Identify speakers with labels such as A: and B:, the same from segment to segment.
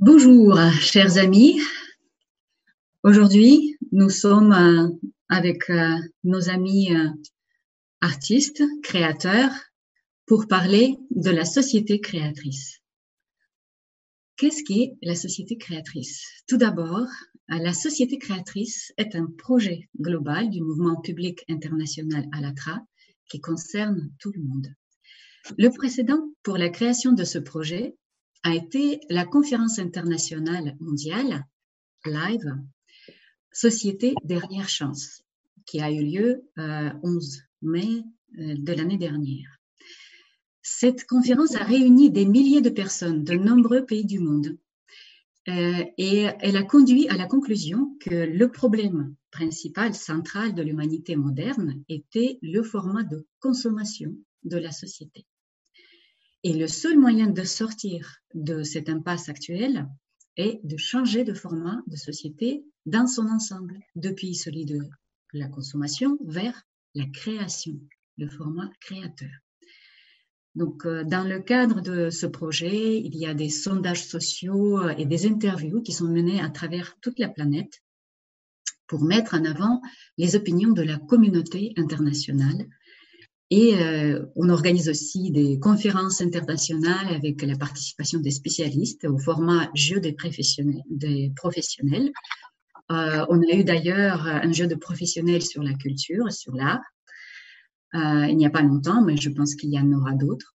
A: Bonjour, chers amis. Aujourd'hui, nous sommes euh, avec euh, nos amis euh, artistes, créateurs, pour parler de la société créatrice. Qu'est-ce qu'est la société créatrice? Tout d'abord, la société créatrice est un projet global du mouvement public international ALATRA qui concerne tout le monde. Le précédent pour la création de ce projet a été la conférence internationale mondiale live Société dernière chance qui a eu lieu euh, 11 mai euh, de l'année dernière. Cette conférence a réuni des milliers de personnes de nombreux pays du monde euh, et elle a conduit à la conclusion que le problème principal, central de l'humanité moderne était le format de consommation de la société. Et le seul moyen de sortir de cette impasse actuelle est de changer de format de société dans son ensemble, depuis celui de la consommation vers la création, le format créateur. Donc, euh, dans le cadre de ce projet, il y a des sondages sociaux et des interviews qui sont menées à travers toute la planète pour mettre en avant les opinions de la communauté internationale et euh, on organise aussi des conférences internationales avec la participation des spécialistes au format jeu des professionnels. Euh, on a eu d'ailleurs un jeu de professionnels sur la culture, sur l'art. Euh, il n'y a pas longtemps, mais je pense qu'il y en aura d'autres.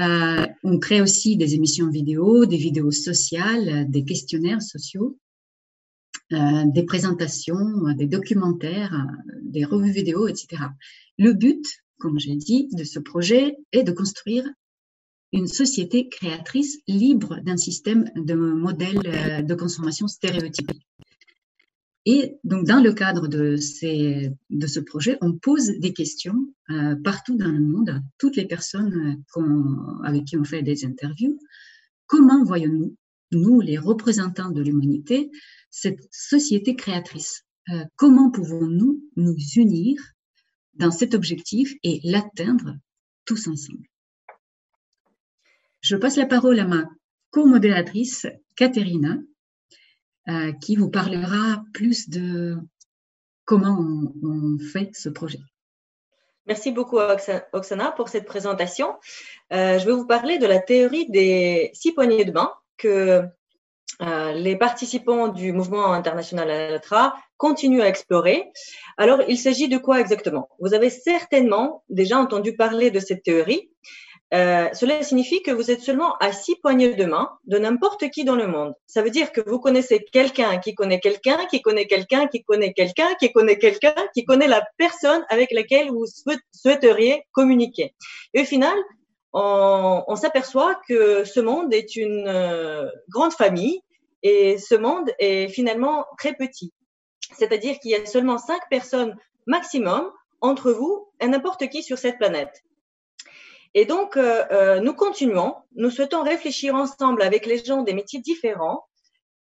A: Euh, on crée aussi des émissions vidéo, des vidéos sociales, des questionnaires sociaux, euh, des présentations, des documentaires, des revues vidéo, etc. Le but, comme j'ai dit, de ce projet est de construire une société créatrice libre d'un système de modèles euh, de consommation stéréotypés. Et donc, dans le cadre de, ce projet, on pose des questions euh, partout dans le monde, toutes les personnes avec qui on fait des interviews. Comment voyons-nous, nous, les représentants de l'humanité, cette société créatrice? Euh, Comment pouvons-nous nous unir dans cet objectif et l'atteindre tous ensemble. Je passe la parole à ma co-modératrice, Katerina, euh, qui vous parlera plus de comment on, fait ce projet.
B: Merci beaucoup, Oksana, pour cette présentation. Euh, je vais vous parler de la théorie des six poignées de main que euh, les participants du mouvement international Alatra continuent à explorer. Alors, il s'agit de quoi exactement? Vous avez certainement déjà entendu parler de cette théorie. Euh, cela signifie que vous êtes seulement à six poignées de main de n'importe qui dans le monde. Ça veut dire que vous connaissez quelqu'un qui connaît quelqu'un, qui connaît quelqu'un, qui connaît quelqu'un, qui connaît quelqu'un, qui connaît la personne avec laquelle vous souhaiteriez communiquer. Et au final, on, s'aperçoit que ce monde est une euh, grande famille et ce monde est finalement très petit. C'est-à-dire qu'il y a seulement cinq personnes maximum entre vous et n'importe qui sur cette planète. Et donc, euh, euh, nous continuons, nous souhaitons réfléchir ensemble avec les gens des métiers différents,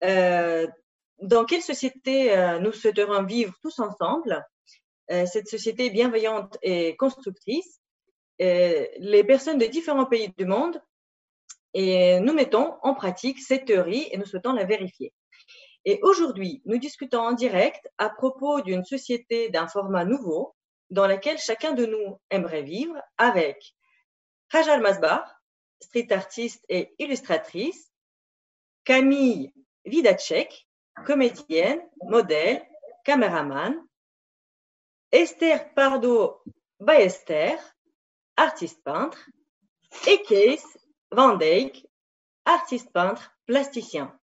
B: dans quelle société nous souhaiterions vivre tous ensemble, cette société bienveillante et constructrice. Les personnes de différents pays du monde et nous mettons en pratique cette théorie et nous souhaitons la vérifier. Et aujourd'hui, nous discutons en direct à propos d'une société d'un format nouveau dans laquelle chacun de nous aimerait vivre avec Hajar Masbar, street artiste et illustratrice, Camille Vidacek, comédienne, modèle, caméraman, Esther Pardo Baester, artiste peintre, et Case Van Dijk, artiste peintre, plasticien.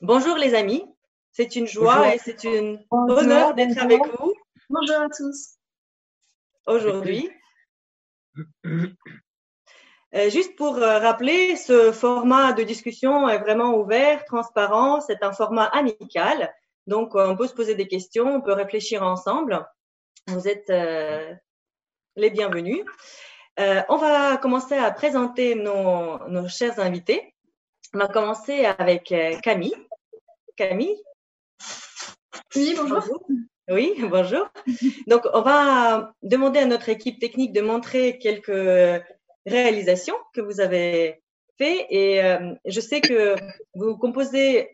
B: Bonjour les amis, c'est une joie et c'est un honneur d'être avec vous.
C: Bonjour à tous.
B: Aujourd'hui. Euh, juste pour euh, rappeler, ce format de discussion est vraiment ouvert, transparent, c'est un format amical. Donc, on peut se poser des questions, on peut réfléchir ensemble. Vous êtes euh, les bienvenus. Euh, on va commencer à présenter nos, chers invités. On va commencer avec euh, Camille. Camille?
C: Oui, bonjour.
B: Oui, bonjour. Donc, on va demander à notre équipe technique de montrer quelques réalisations que vous avez fait. Et je sais que vous composez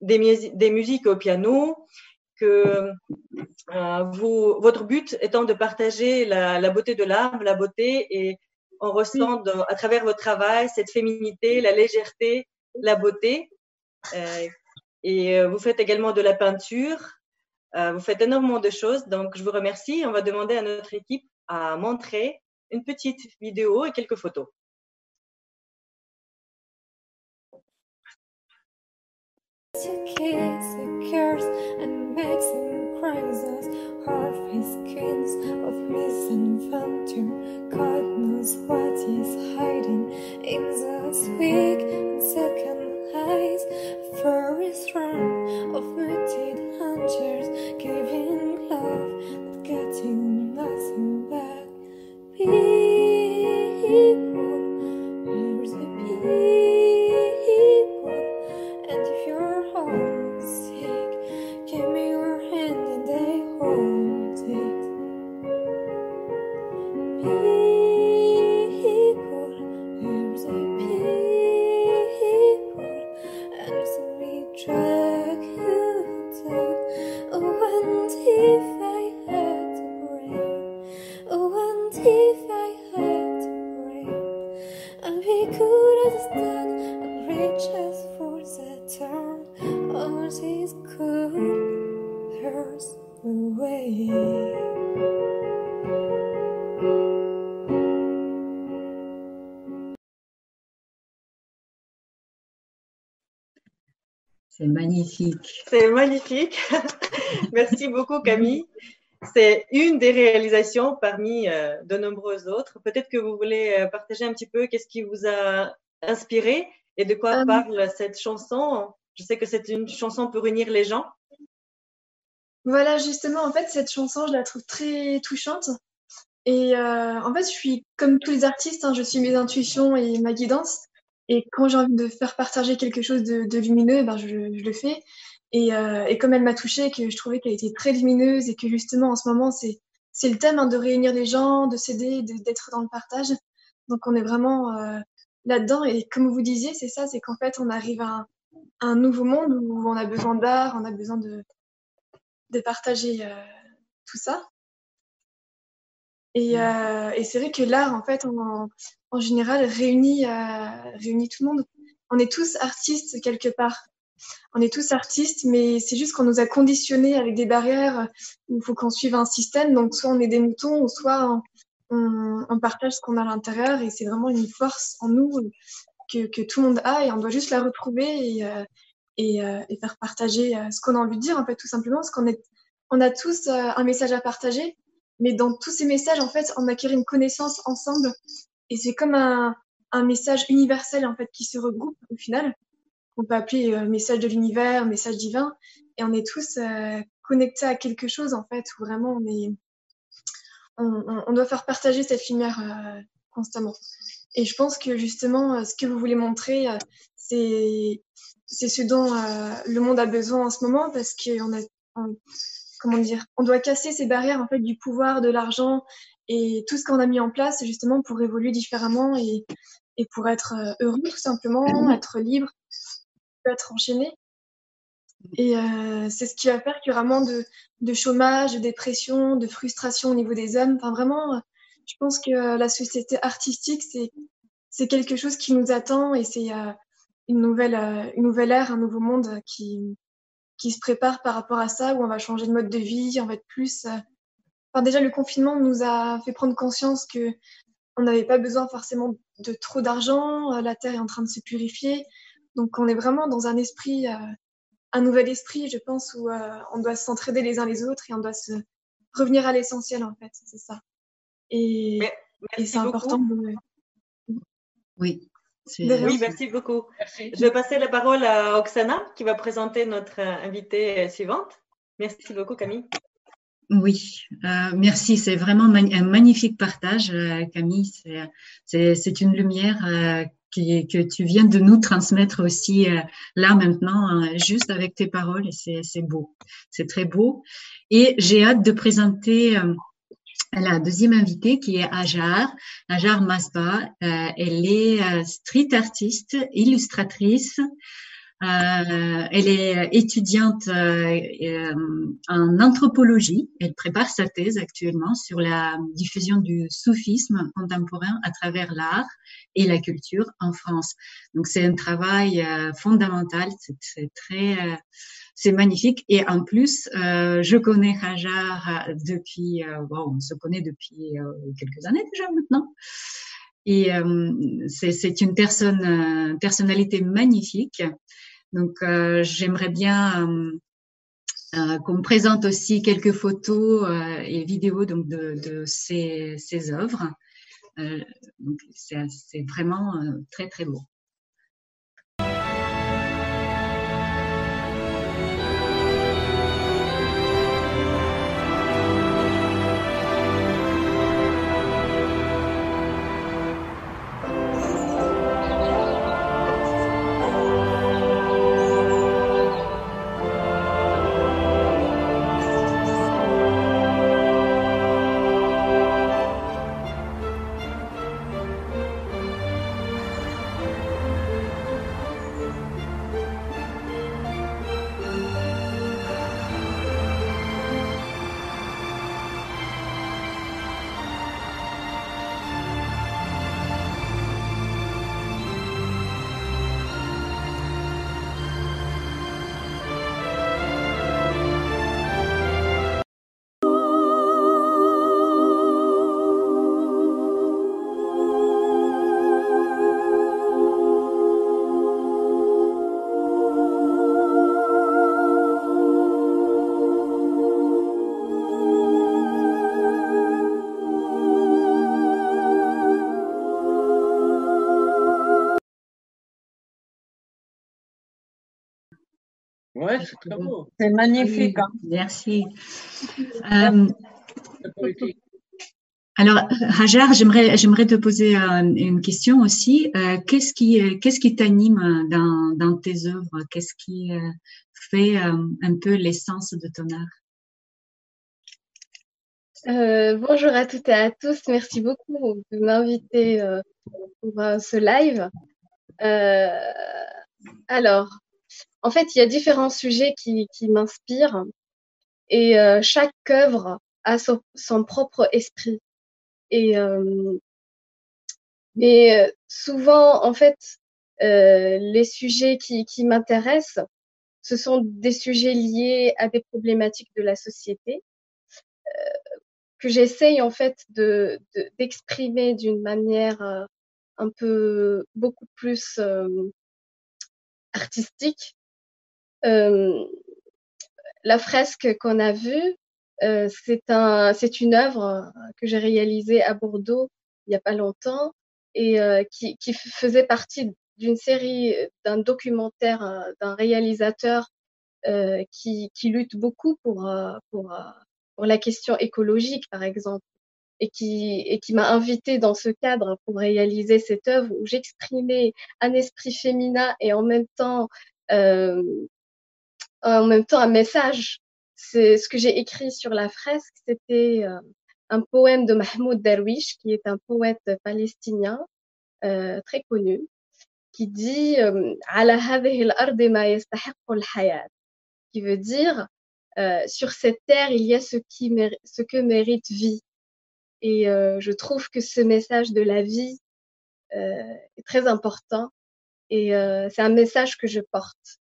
B: des, des, musiques au piano, que vous, votre but étant de partager la, la beauté de l'art, la beauté, et on ressent à travers votre travail cette féminité, la légèreté, la beauté. et vous faites également de la peinture. vous faites énormément de choses. Donc, je vous remercie. On va demander à notre équipe à montrer une petite vidéo et quelques photos. Kids who cares and makes him crazy half his skins of misadventure God knows what he's hiding in those weak and second eyes his run of muted hunters giving love but getting nothing back.
A: C'est magnifique.
B: C'est magnifique. Merci beaucoup Camille. C'est une des réalisations parmi euh, de nombreuses autres. Peut-être que vous voulez euh, partager un petit peu qu'est-ce qui vous a inspiré et de quoi euh, parle cette chanson. Je sais que c'est une chanson pour unir les gens.
C: Voilà, justement, en fait, cette chanson, je la trouve très touchante. Et en fait, je suis comme tous les artistes, hein, je suis mes intuitions et ma guidance. Et quand j'ai envie de faire partager quelque chose de, lumineux, ben je, je, le fais. Et, euh, et comme elle m'a touchée, que je trouvais qu'elle était très lumineuse et que justement en ce moment c'est c'est le thème hein, de réunir les gens, de s'aider, d'être dans le partage. Donc on est vraiment euh, là-dedans. Et comme vous disiez, c'est ça, c'est qu'en fait on arrive à un, un, nouveau monde où on a besoin d'art, on a besoin de de partager euh, tout ça. Et, euh, et c'est vrai que l'art, en fait, en, en général, réunit, euh, réunit tout le monde. On est tous artistes quelque part. On est tous artistes, mais c'est juste qu'on nous a conditionnés avec des barrières il faut qu'on suive un système. Donc, soit on est des moutons, ou soit on, partage ce qu'on a à l'intérieur. Et c'est vraiment une force en nous que, tout le monde a et on doit juste la retrouver et, euh, euh, faire partager ce qu'on a envie de dire, en fait, tout simplement. Parce qu'on a tous un message à partager. Mais dans tous ces messages, en fait, on acquiert une connaissance ensemble et c'est comme un, message universel en fait qui se regroupe au final. On peut appeler euh, message de l'univers, message divin, et on est tous euh, connectés à quelque chose en fait où vraiment on doit faire partager cette lumière euh, constamment. Et je pense que justement, ce que vous voulez montrer, c'est ce dont le monde a besoin en ce moment parce qu'on doit casser ces barrières en fait du pouvoir, de l'argent et tout ce qu'on a mis en place, justement pour évoluer différemment et, et pour être euh, heureux, tout simplement, mmh. être libre, être enchaîné. Et euh, c'est ce qui va faire qu'il y aura moins de, de, chômage, de dépression, de frustration au niveau des hommes. Enfin, vraiment, je pense que la société artistique, c'est, c'est quelque chose qui nous attend et c'est euh, une, nouvelle, euh, une nouvelle ère, un nouveau monde qui, qui se prépare par rapport à ça, où on va changer de mode de vie, on va être plus euh, Enfin, déjà, le confinement nous a fait prendre conscience que on n'avait pas besoin forcément de trop d'argent. Euh, la terre est en train de se purifier, donc on est vraiment dans un esprit, euh, un nouvel esprit, je pense, où euh, on doit s'entraider les uns les autres et on doit se revenir à l'essentiel en fait, c'est ça. Et, et c'est important. De...
A: Oui.
B: Oui, merci beaucoup. Je vais passer la parole à Oksana qui va présenter notre invitée suivante. Merci beaucoup, Camille.
A: Oui, euh, merci. C'est vraiment un magnifique partage, euh, Camille. C'est une lumière euh, que tu viens de nous transmettre aussi là maintenant, juste avec tes paroles. Et c'est beau. C'est très beau. Et j'ai hâte de présenter la deuxième invitée qui est Ajar, Ajar Masba. Elle est street artiste, illustratrice. Euh, elle est étudiante en anthropologie. Elle prépare sa thèse actuellement sur la diffusion du soufisme contemporain à travers l'art et la culture en France. Donc c'est un travail fondamental. C'est très c'est magnifique. Et en plus, euh, je connais Hajar depuis, euh, bon, on se connaît depuis euh, quelques années déjà maintenant. Et c'est une personne, personnalité magnifique. Donc, j'aimerais bien qu'on me présente aussi quelques photos et vidéos donc de, de ses, ses œuvres. c'est vraiment très très beau.
D: C'est magnifique. Hein.
A: Merci. Euh, alors, Hajar, j'aimerais, j'aimerais te poser euh, une question aussi. Euh, qu'est-ce qui, qu'est-ce qui t'anime dans, dans tes œuvres? Qu'est-ce qui fait un peu l'essence de ton art?
E: Bonjour à toutes et à tous. Merci beaucoup de m'inviter pour ce live. alors, en fait, il y a différents sujets qui, m'inspirent et euh, chaque œuvre a son, propre esprit. Et, euh, euh, souvent, en fait, les sujets qui, m'intéressent, ce sont des sujets liés à des problématiques de la société que j'essaye en fait de d'exprimer d'une manière un peu beaucoup plus artistique euh, la fresque qu'on a vue, euh, c'est un, une œuvre que j'ai réalisée à Bordeaux il n'y a pas longtemps et euh, qui, qui, faisait partie d'une série, d'un documentaire d'un réalisateur euh, qui, qui, lutte beaucoup pour, pour, pour la question écologique, par exemple, et qui, et qui m'a invité dans ce cadre pour réaliser cette œuvre où j'exprimais un esprit féminin et en même temps euh, en même temps un message. C'est ce que j'ai écrit sur la fresque, c'était euh, un poème de Mahmoud Darwish, qui est un poète palestinien euh, très connu, qui dit euh, qui veut dire sur cette terre il y a ce qui ce que mérite vie. Et je trouve que ce message de la vie est très important et c'est un message que je porte.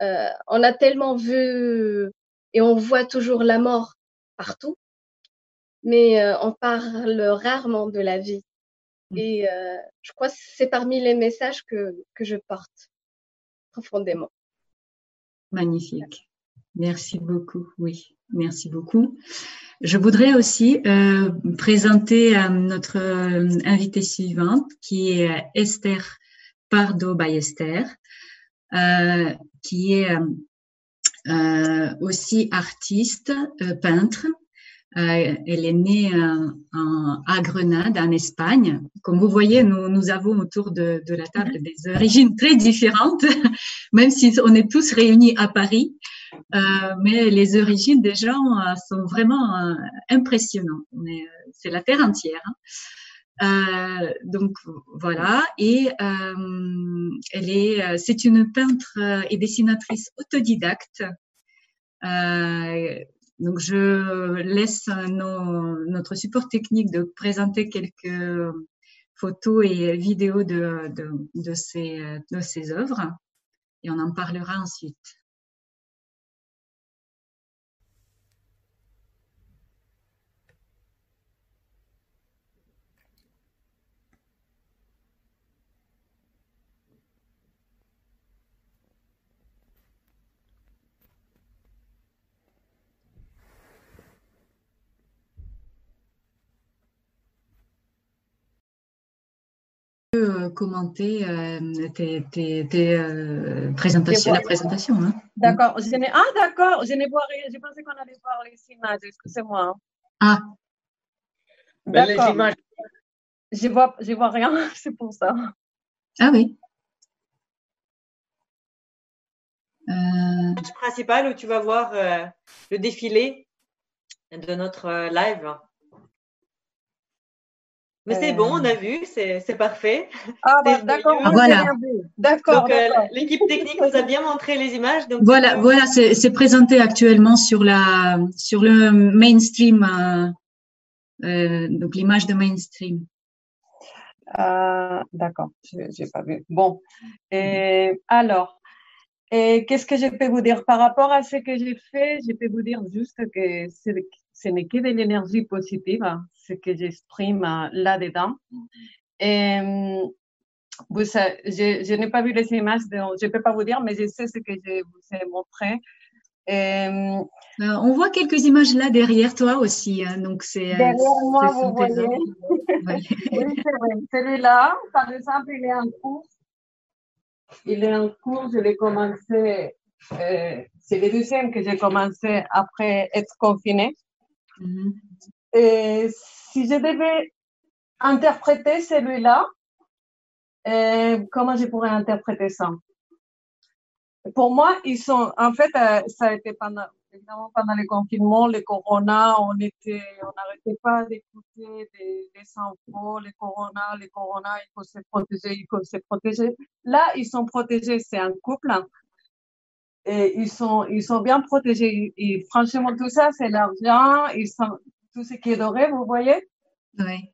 E: Euh, on a tellement vu et on voit toujours la mort partout, mais euh, on parle rarement de la vie. Mmh. Et euh, je crois que c'est parmi les messages que, que je porte profondément.
A: Magnifique. Merci beaucoup. Oui, merci beaucoup. Je voudrais aussi euh, présenter notre invitée suivante qui est Esther Pardo Ballester. Euh, qui est euh, euh, aussi artiste, peintre. elle est née à Grenade, en Espagne. Comme vous voyez, nous, nous avons autour de, de, la table des origines très différentes, même si on est tous réunis à Paris. Mais les origines des gens sont vraiment impressionnantes. C'est la terre entière. Hein. donc voilà, et elle est, c'est une peintre et dessinatrice autodidacte. donc je laisse notre support technique de présenter quelques photos et vidéos de, de, de, de ces œuvres et on en parlera ensuite. Euh, commenter euh, tes, euh, présentations, la présentation. Hein.
D: D'accord. Ah, d'accord. Je ne vois rien. Je pensais qu'on allait voir les images. Excusez-moi.
A: Ah.
D: D'accord. images. Je vois, je vois rien. C'est pour ça.
A: Ah oui.
B: Euh... principal où tu vas voir le défilé de notre live. Mais c'est bon, on a euh. vu, c'est parfait.
D: Ah, bah, d'accord.
A: Voilà.
D: D'accord.
B: Euh, l'équipe technique nous a bien montré les images. Donc
A: voilà, voilà, c'est présenté actuellement sur la sur le mainstream, euh, donc l'image de mainstream.
D: d'accord, j'ai pas vu. Bon, et alors, qu'est-ce que je peux vous dire par rapport à ce que j'ai fait? Je peux vous dire juste que ce n'est que de l'énergie positive ce que j'exprime euh, là-dedans. Et vous, je, je n'ai pas vu les images, donc je ne peux pas vous dire, mais je sais ce que je vous ai montré.
A: Euh, on voit quelques images là derrière toi aussi. Hein, donc c'est,
D: euh, derrière moi, vous voyez. oui, Celui-là, par exemple, il est en cours. Il est en cours, je l'ai commencé, c'est le deuxième que j'ai commencé après être Mm-hmm. Et si je devais interpréter celui-là, euh, comment je pourrais interpréter ça? Pour moi, ils sont, en fait, euh, ça a été pendant, évidemment pendant le confinement, le corona, on était, on n'arrêtait pas d'écouter des, des infos, le corona, le corona, il faut se protéger, il faut se protéger. Là, ils sont protégés, c'est un couple. Et ils sont, ils sont bien protégés. Et franchement, tout ça, c'est l'argent. Ils sont, tout ce qui est doré, vous voyez?
A: Oui.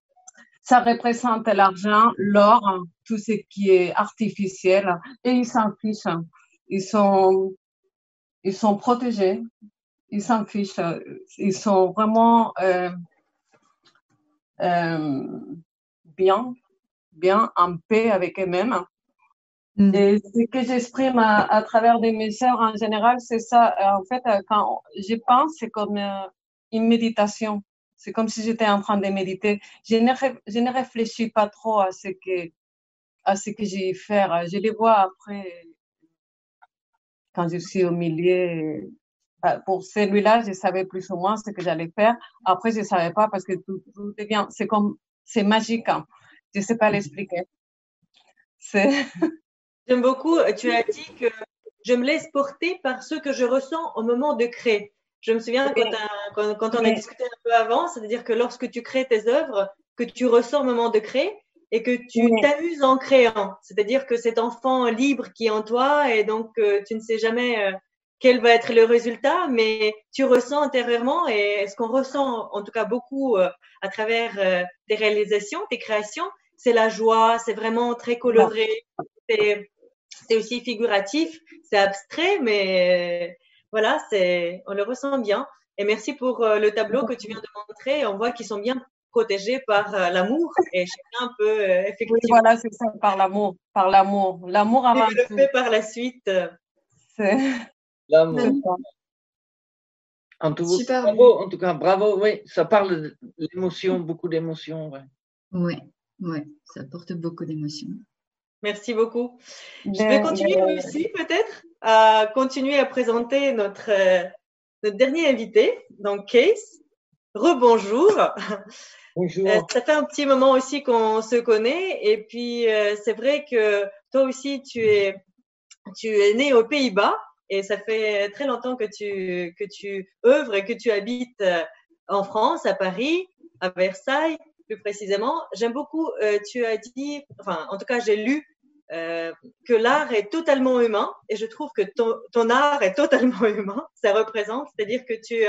D: Ça représente l'argent, l'or, tout ce qui est artificiel, et ils s'en fichent. Ils sont, ils sont protégés, ils s'en fichent. Ils sont vraiment euh, euh, bien, bien en paix avec eux-mêmes. Mm. Et ce que j'exprime à, travers des messages en général, c'est ça. En fait, quand je pense, c'est comme euh, une méditation. C'est comme si j'étais en train de méditer. Je ne, je ne réfléchis pas trop à ce que, à ce que j'ai faire. Je les vois après, quand je suis au milieu. Bah, pour celui-là, je savais plus ou moins ce que j'allais faire. Après, je ne savais pas parce que tout, tout devient, c'est comme, c'est magique. Hein. Je ne sais pas l'expliquer.
B: J'aime beaucoup, tu as dit que je me laisse porter par ce que je ressens au moment de créer. Je me souviens quand, quand, on a discuté un peu avant, c'est-à-dire que lorsque tu crées tes œuvres, que tu ressens au moment de créer et que tu t'amuses en créant. C'est-à-dire que cet enfant libre qui est en toi et donc euh, tu ne sais jamais euh, quel va être le résultat, mais tu ressens intérieurement et ce qu'on ressent en tout cas beaucoup euh, à travers tes réalisations, tes créations, c'est la joie, c'est vraiment très coloré, c'est aussi figuratif, c'est abstrait, mais voilà, c'est, on le ressent bien. Et merci pour euh, le tableau que tu viens de montrer. On voit qu'ils sont bien protégés par euh, l'amour et chacun peut euh, effectivement. Oui,
D: voilà, c'est ça, par l'amour, par l'amour, l'amour avant
B: le fait par la suite.
D: C'est
F: l'amour. En tout, Super. bravo, en tout cas, bravo, oui, ça parle d'émotion, beaucoup d'émotions. Ouais.
A: Oui, ouais, ça porte beaucoup d'émotions.
B: Merci beaucoup. Je vais continuer aussi peut-être à continuer à présenter notre, euh, notre dernier invité, donc Case. Rebonjour.
F: Bonjour. Euh,
B: ça fait un petit moment aussi qu'on se connaît et puis euh, c'est vrai que toi aussi tu es tu es né aux Pays-Bas et ça fait très longtemps que tu, que tu œuvres et que tu habites en France, à Paris, à Versailles, plus précisément. J'aime beaucoup, tu as dit, enfin, en tout cas, j'ai lu euh, que l'art est totalement humain et je trouve que ton, ton art est totalement humain. Ça représente, c'est-à-dire que tu, es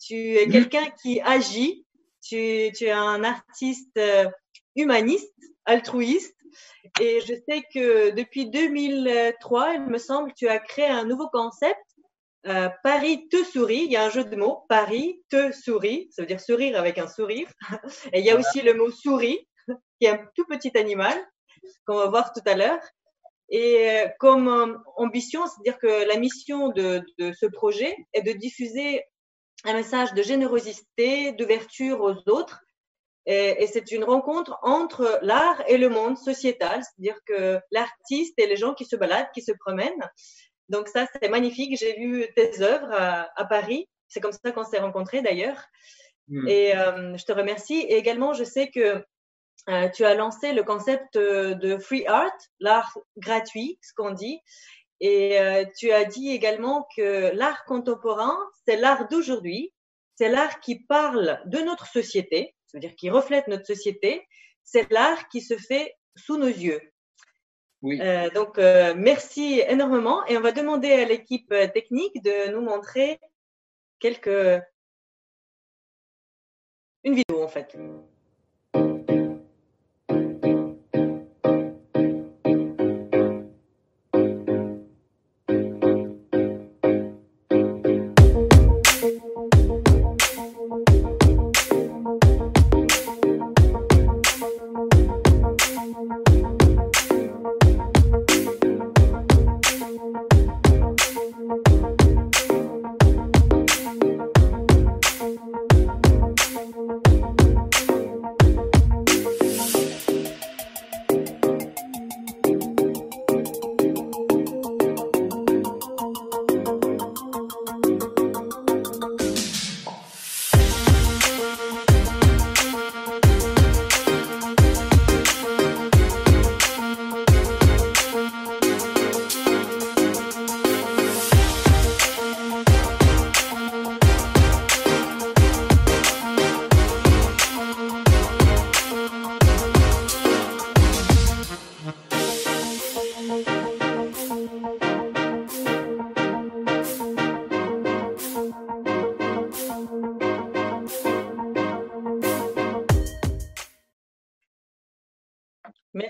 B: tu es quelqu'un qui agit, tu, tu es un artiste euh, humaniste, altruiste. Et je sais que depuis 2003, il me semble, tu as créé un nouveau concept. Euh, Paris te sourit, il y a un jeu de mots, Paris te sourit, ça veut dire sourire avec un sourire. Et il y a aussi le mot souris, qui est un tout petit animal qu'on va voir tout à l'heure. Et euh, comme euh, ambition, c'est-à-dire que la mission de, ce projet est de diffuser un message de générosité, d'ouverture aux autres. Et, c'est une rencontre entre l'art et le monde sociétal, c'est-à-dire que l'artiste et les gens qui se baladent, qui se promènent. Donc ça, c'est magnifique. J'ai vu tes œuvres à, Paris. C'est comme ça qu'on s'est rencontrés d'ailleurs. Hmm. Et euh, je te remercie. Et également, je sais que euh, tu as lancé le concept euh, de free art, l'art gratuit, ce qu'on dit. Et euh, tu as dit également que l'art contemporain, c'est l'art d'aujourd'hui, c'est l'art qui parle de notre société, c'est-à-dire qui reflète notre société, c'est l'art qui se fait sous nos yeux. Oui. donc, merci énormément. Et on va demander à l'équipe technique de nous montrer quelques... une vidéo en fait.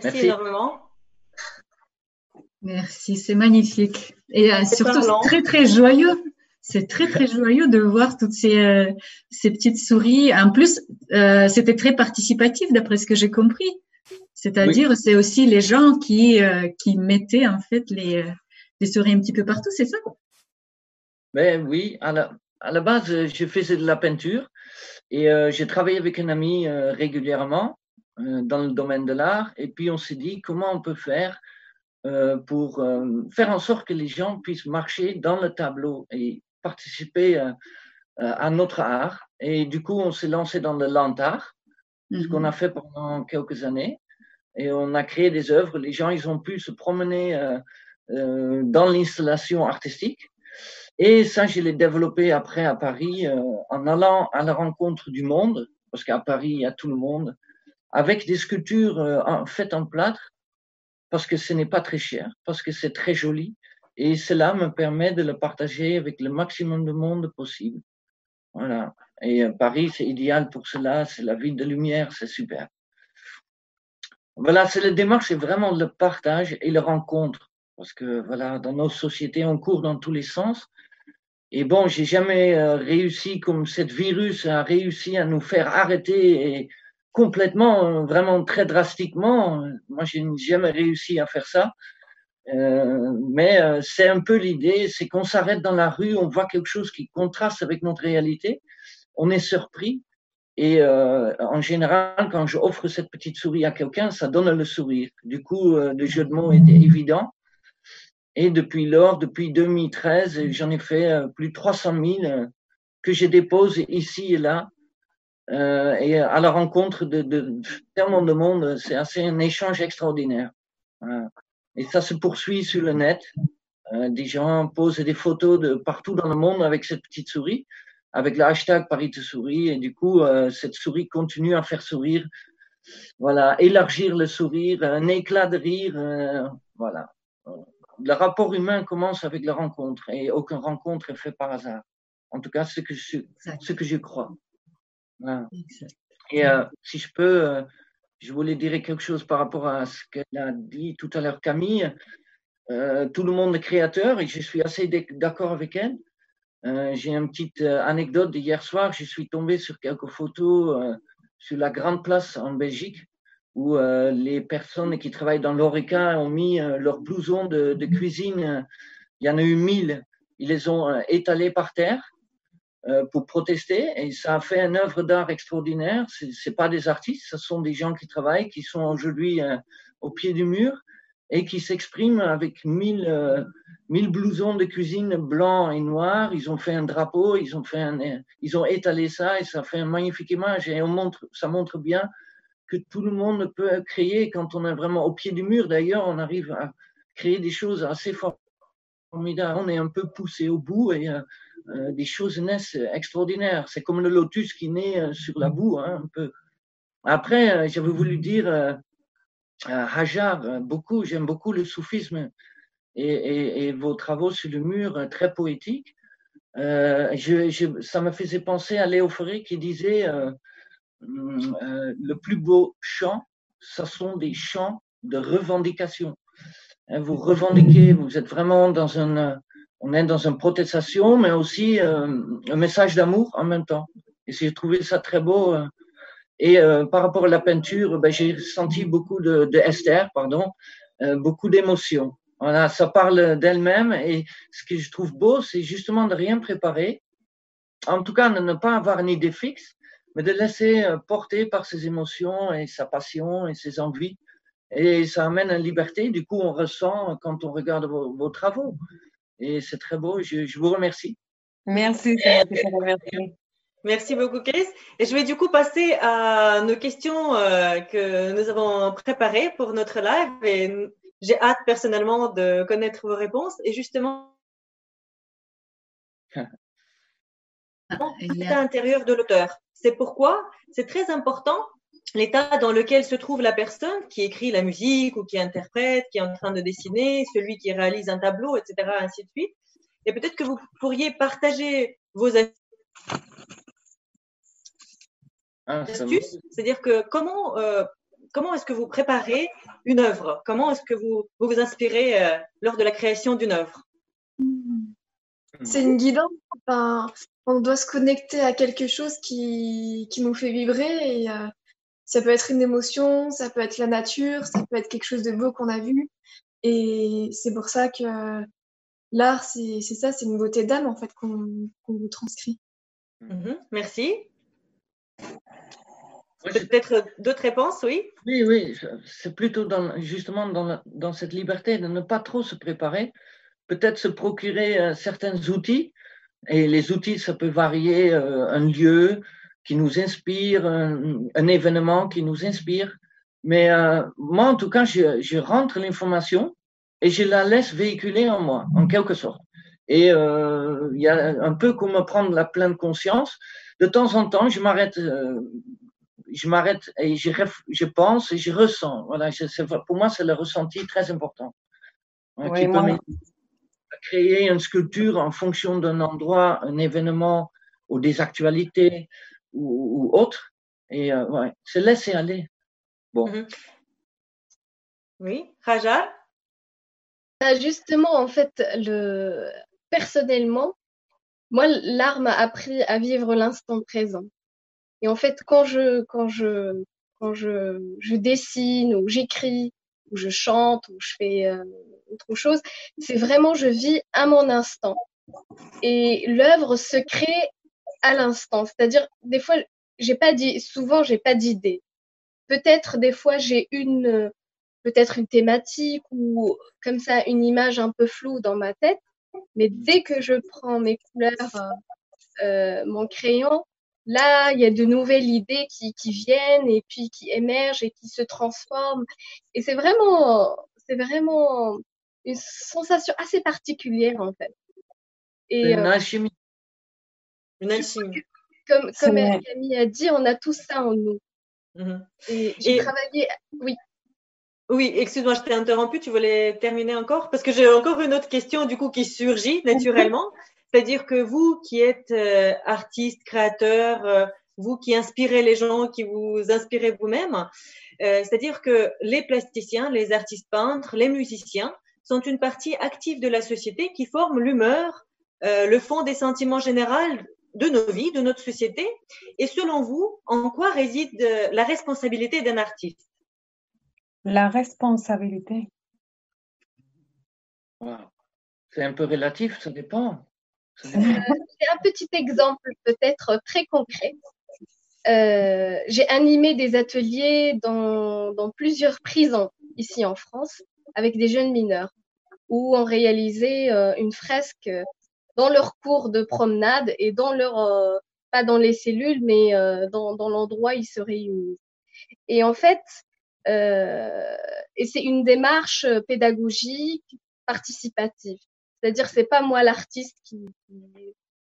B: Merci, énormément.
A: Merci, c'est magnifique. Et euh, surtout, c'est très, très joyeux. C'est très, très joyeux de voir toutes ces, euh, ces petites souris. En plus, euh, c'était très participatif d'après ce que j'ai compris. C'est-à-dire, c'est aussi les gens qui, qui mettaient en fait les, les souris un petit peu partout, c'est ça?
F: Ben oui, à la, à la base, je faisais de la peinture et j'ai travaillé avec un ami régulièrement dans le domaine de l'art. Et puis on s'est dit comment on peut faire euh, pour euh, faire en sorte que les gens puissent marcher dans le tableau et participer à notre art. Et du coup, on s'est lancé dans le land art, ce qu'on mhm. a fait pendant quelques années. Et on a créé des œuvres. Les gens, ils ont pu se promener dans l'installation artistique. Et ça, je l'ai développé après à Paris en allant à la rencontre du monde, parce qu'à Paris, il y a tout le monde avec des sculptures euh, faites en plâtre, parce que ce n'est pas très cher, parce que c'est très joli, et cela me permet de le partager avec le maximum de monde possible. Voilà. Et euh, Paris, c'est idéal pour cela, c'est la ville de lumière, c'est super. Voilà, c'est la démarche, c'est vraiment le partage et le rencontre. Parce que voilà, dans nos sociétés, on court dans tous les sens. Et bon, j'ai jamais euh, réussi, comme cette virus a réussi à nous faire arrêter et complètement, vraiment très drastiquement. Moi, je n'ai jamais réussi à faire ça. Euh, mais euh, c'est un peu l'idée, c'est qu'on s'arrête dans la rue, on voit quelque chose qui contraste avec notre réalité, on est surpris. Et euh, en général, quand je offre cette petite souris à quelqu'un, ça donne le sourire. Du coup, le jeu de mots était évident. Et depuis lors, depuis 2013, j'en ai fait plus de 300 000 que je dépose ici et là euh, et à la rencontre de, de, tellement de monde, c'est assez un échange extraordinaire. Et ça se poursuit sur le net. des gens posent des photos de partout dans le monde avec cette petite souris, avec le hashtag Paris te sourit, et du coup, cette souris continue à faire sourire. Voilà, élargir le sourire, un éclat de rire, voilà. Le rapport humain commence avec la rencontre, et aucune rencontre est faite par hasard. En tout cas, ce que je, ce que je crois. Et euh, si je peux, euh, je voulais dire quelque chose par rapport à ce qu'elle a dit tout à l'heure, Camille. Euh, tout le monde est créateur et je suis assez d'accord avec elle. J'ai une petite anecdote d'hier soir. Je suis tombé sur quelques photos sur la grande place en Belgique où les personnes qui travaillent dans l'ORECA ont mis leurs blousons de, de, cuisine. Il y en a eu mille. Ils les ont étalés par terre pour protester et ça a fait une œuvre d'art extraordinaire. Ce pas des artistes, ce sont des gens qui travaillent, qui sont aujourd'hui euh, au pied du mur et qui s'expriment avec mille, euh, mille blousons de cuisine blancs et noirs. Ils ont fait un drapeau, ils ont, fait un, ils ont étalé ça et ça fait une magnifique image. Et on montre, ça montre bien que tout le monde peut créer quand on est vraiment au pied du mur. D'ailleurs, on arrive à créer des choses assez On est un peu poussé au bout et euh, des choses naissent extraordinaires. C'est comme le lotus qui naît euh, sur la boue, hein, un peu. Après, euh, j'avais voulu dire Hajar, beaucoup, j'aime beaucoup le soufisme et, vos travaux sur le mur, très poétiques. Ça me faisait penser à Léo Ferré qui disait le plus beau chant, ce sont des chants de revendication. Hein, vous revendiquez, vous êtes vraiment dans un, on est dans une protestation, mais aussi euh, un message d'amour en même temps. Et j'ai trouvé ça très beau. Euh. Et euh, par rapport à la peinture, ben, j'ai senti beaucoup de, de Esther, pardon, beaucoup d'émotions. Voilà, ça parle d'elle-même. Et ce que je trouve beau, c'est justement de rien préparer. En tout cas, de ne pas avoir une idée fixe, mais de laisser porter par ses émotions et sa passion et ses envies. Et ça amène une liberté. Du coup, on ressent quand on regarde vos travaux et c'est très beau. Je, vous remercie.
B: Merci, Merci beaucoup, Chris. Et je vais du coup passer à nos questions euh, que nous avons préparées pour notre live. Et j'ai hâte personnellement de connaître vos réponses. Et justement, l'état intérieur de l'auteur. C'est pourquoi c'est très important l'état dans lequel se trouve la personne qui écrit la musique ou qui interprète, qui est en train de dessiner, celui qui réalise un tableau, etc., ainsi de suite. Et peut-être que vous pourriez partager vos ah, astuces, c'est-à-dire que comment, euh, comment est-ce que vous préparez une œuvre? Comment est-ce que vous vous, inspirez euh, lors de la création d'une œuvre?
C: C'est une guidance. on doit se connecter à quelque chose qui, qui nous fait vibrer et euh, ça peut être une émotion, ça peut être la nature, ça peut être quelque chose de beau qu'on a vu. Et c'est pour ça que l'art, c'est ça, c'est une beauté d'âme en fait qu'on vous transcrit.
B: Mhm, merci. Peut-être d'autres réponses, oui?
F: Oui, oui, c'est plutôt dans, justement dans, dans, cette liberté de ne pas trop se préparer, peut-être se procurer euh, certains outils, et les outils, ça peut varier, euh, un lieu, qui nous inspire, un, événement qui nous inspire. Mais euh, moi, en tout cas, je, je rentre l'information et je la laisse véhiculer en moi, en quelque sorte. Et euh, il y a un peu comme prendre la pleine conscience. De temps en temps, je m'arrête, euh, je m'arrête et je, je pense et je ressens. Voilà, pour moi, c'est le ressenti très important. Hein, qui peut créer une sculpture en fonction d'un endroit, un événement ou des actualités ou, autre. Et euh, ouais, se laisser aller. Bon. Mhm.
B: Oui, Raja?
E: Bah, Justement, en fait, le... personnellement, moi, l'art m'a appris à vivre l'instant présent. Et en fait, quand je, quand je, quand je, je dessine ou j'écris ou je chante ou je fais euh, autre chose, c'est vraiment je vis à mon instant. Et l'œuvre se crée à l'instant. C'est-à-dire, des fois, j'ai pas dit, souvent, j'ai pas d'idée. Peut-être des fois, j'ai une, peut-être une thématique ou comme ça, une image un peu floue dans ma tête. Mais dès que je prends mes couleurs, euh, mon crayon, là, il y a de nouvelles idées qui, qui viennent et puis qui émergent et qui se transforment. Et c'est vraiment, c'est vraiment une sensation assez particulière en fait.
F: Et, une alchimie.
B: Une alchimie.
E: Comme, comme Camille a dit, on a tout ça en nous. Mhm. Et j'ai travaillé. Oui.
B: Oui, excuse-moi, je t'ai interrompu. Tu voulais terminer encore? Parce que j'ai encore une autre question du coup qui surgit naturellement. C'est-à-dire que vous qui êtes euh, artiste, créateur, euh, vous qui inspirez les gens, qui vous inspirez vous-même, euh, c'est-à-dire que les plasticiens, les artistes peintres, les musiciens sont une partie active de la société qui forme l'humeur, le fond des sentiments généraux de nos vies, de notre société. Et selon vous, en quoi réside la responsabilité d'un artiste?
D: La responsabilité.
F: C'est un peu relatif, ça dépend.
E: Euh, c'est un petit exemple peut-être très concret. Euh, j'ai animé des ateliers dans, dans, plusieurs prisons ici en France avec des jeunes mineurs où on réalisait euh, une fresque dans leur cours de promenade et dans leur pas dans les cellules mais dans, dans l'endroit où ils se réunissent. Et en fait, et c'est une démarche pédagogique participative. C'est-à-dire, c'est pas moi l'artiste qui,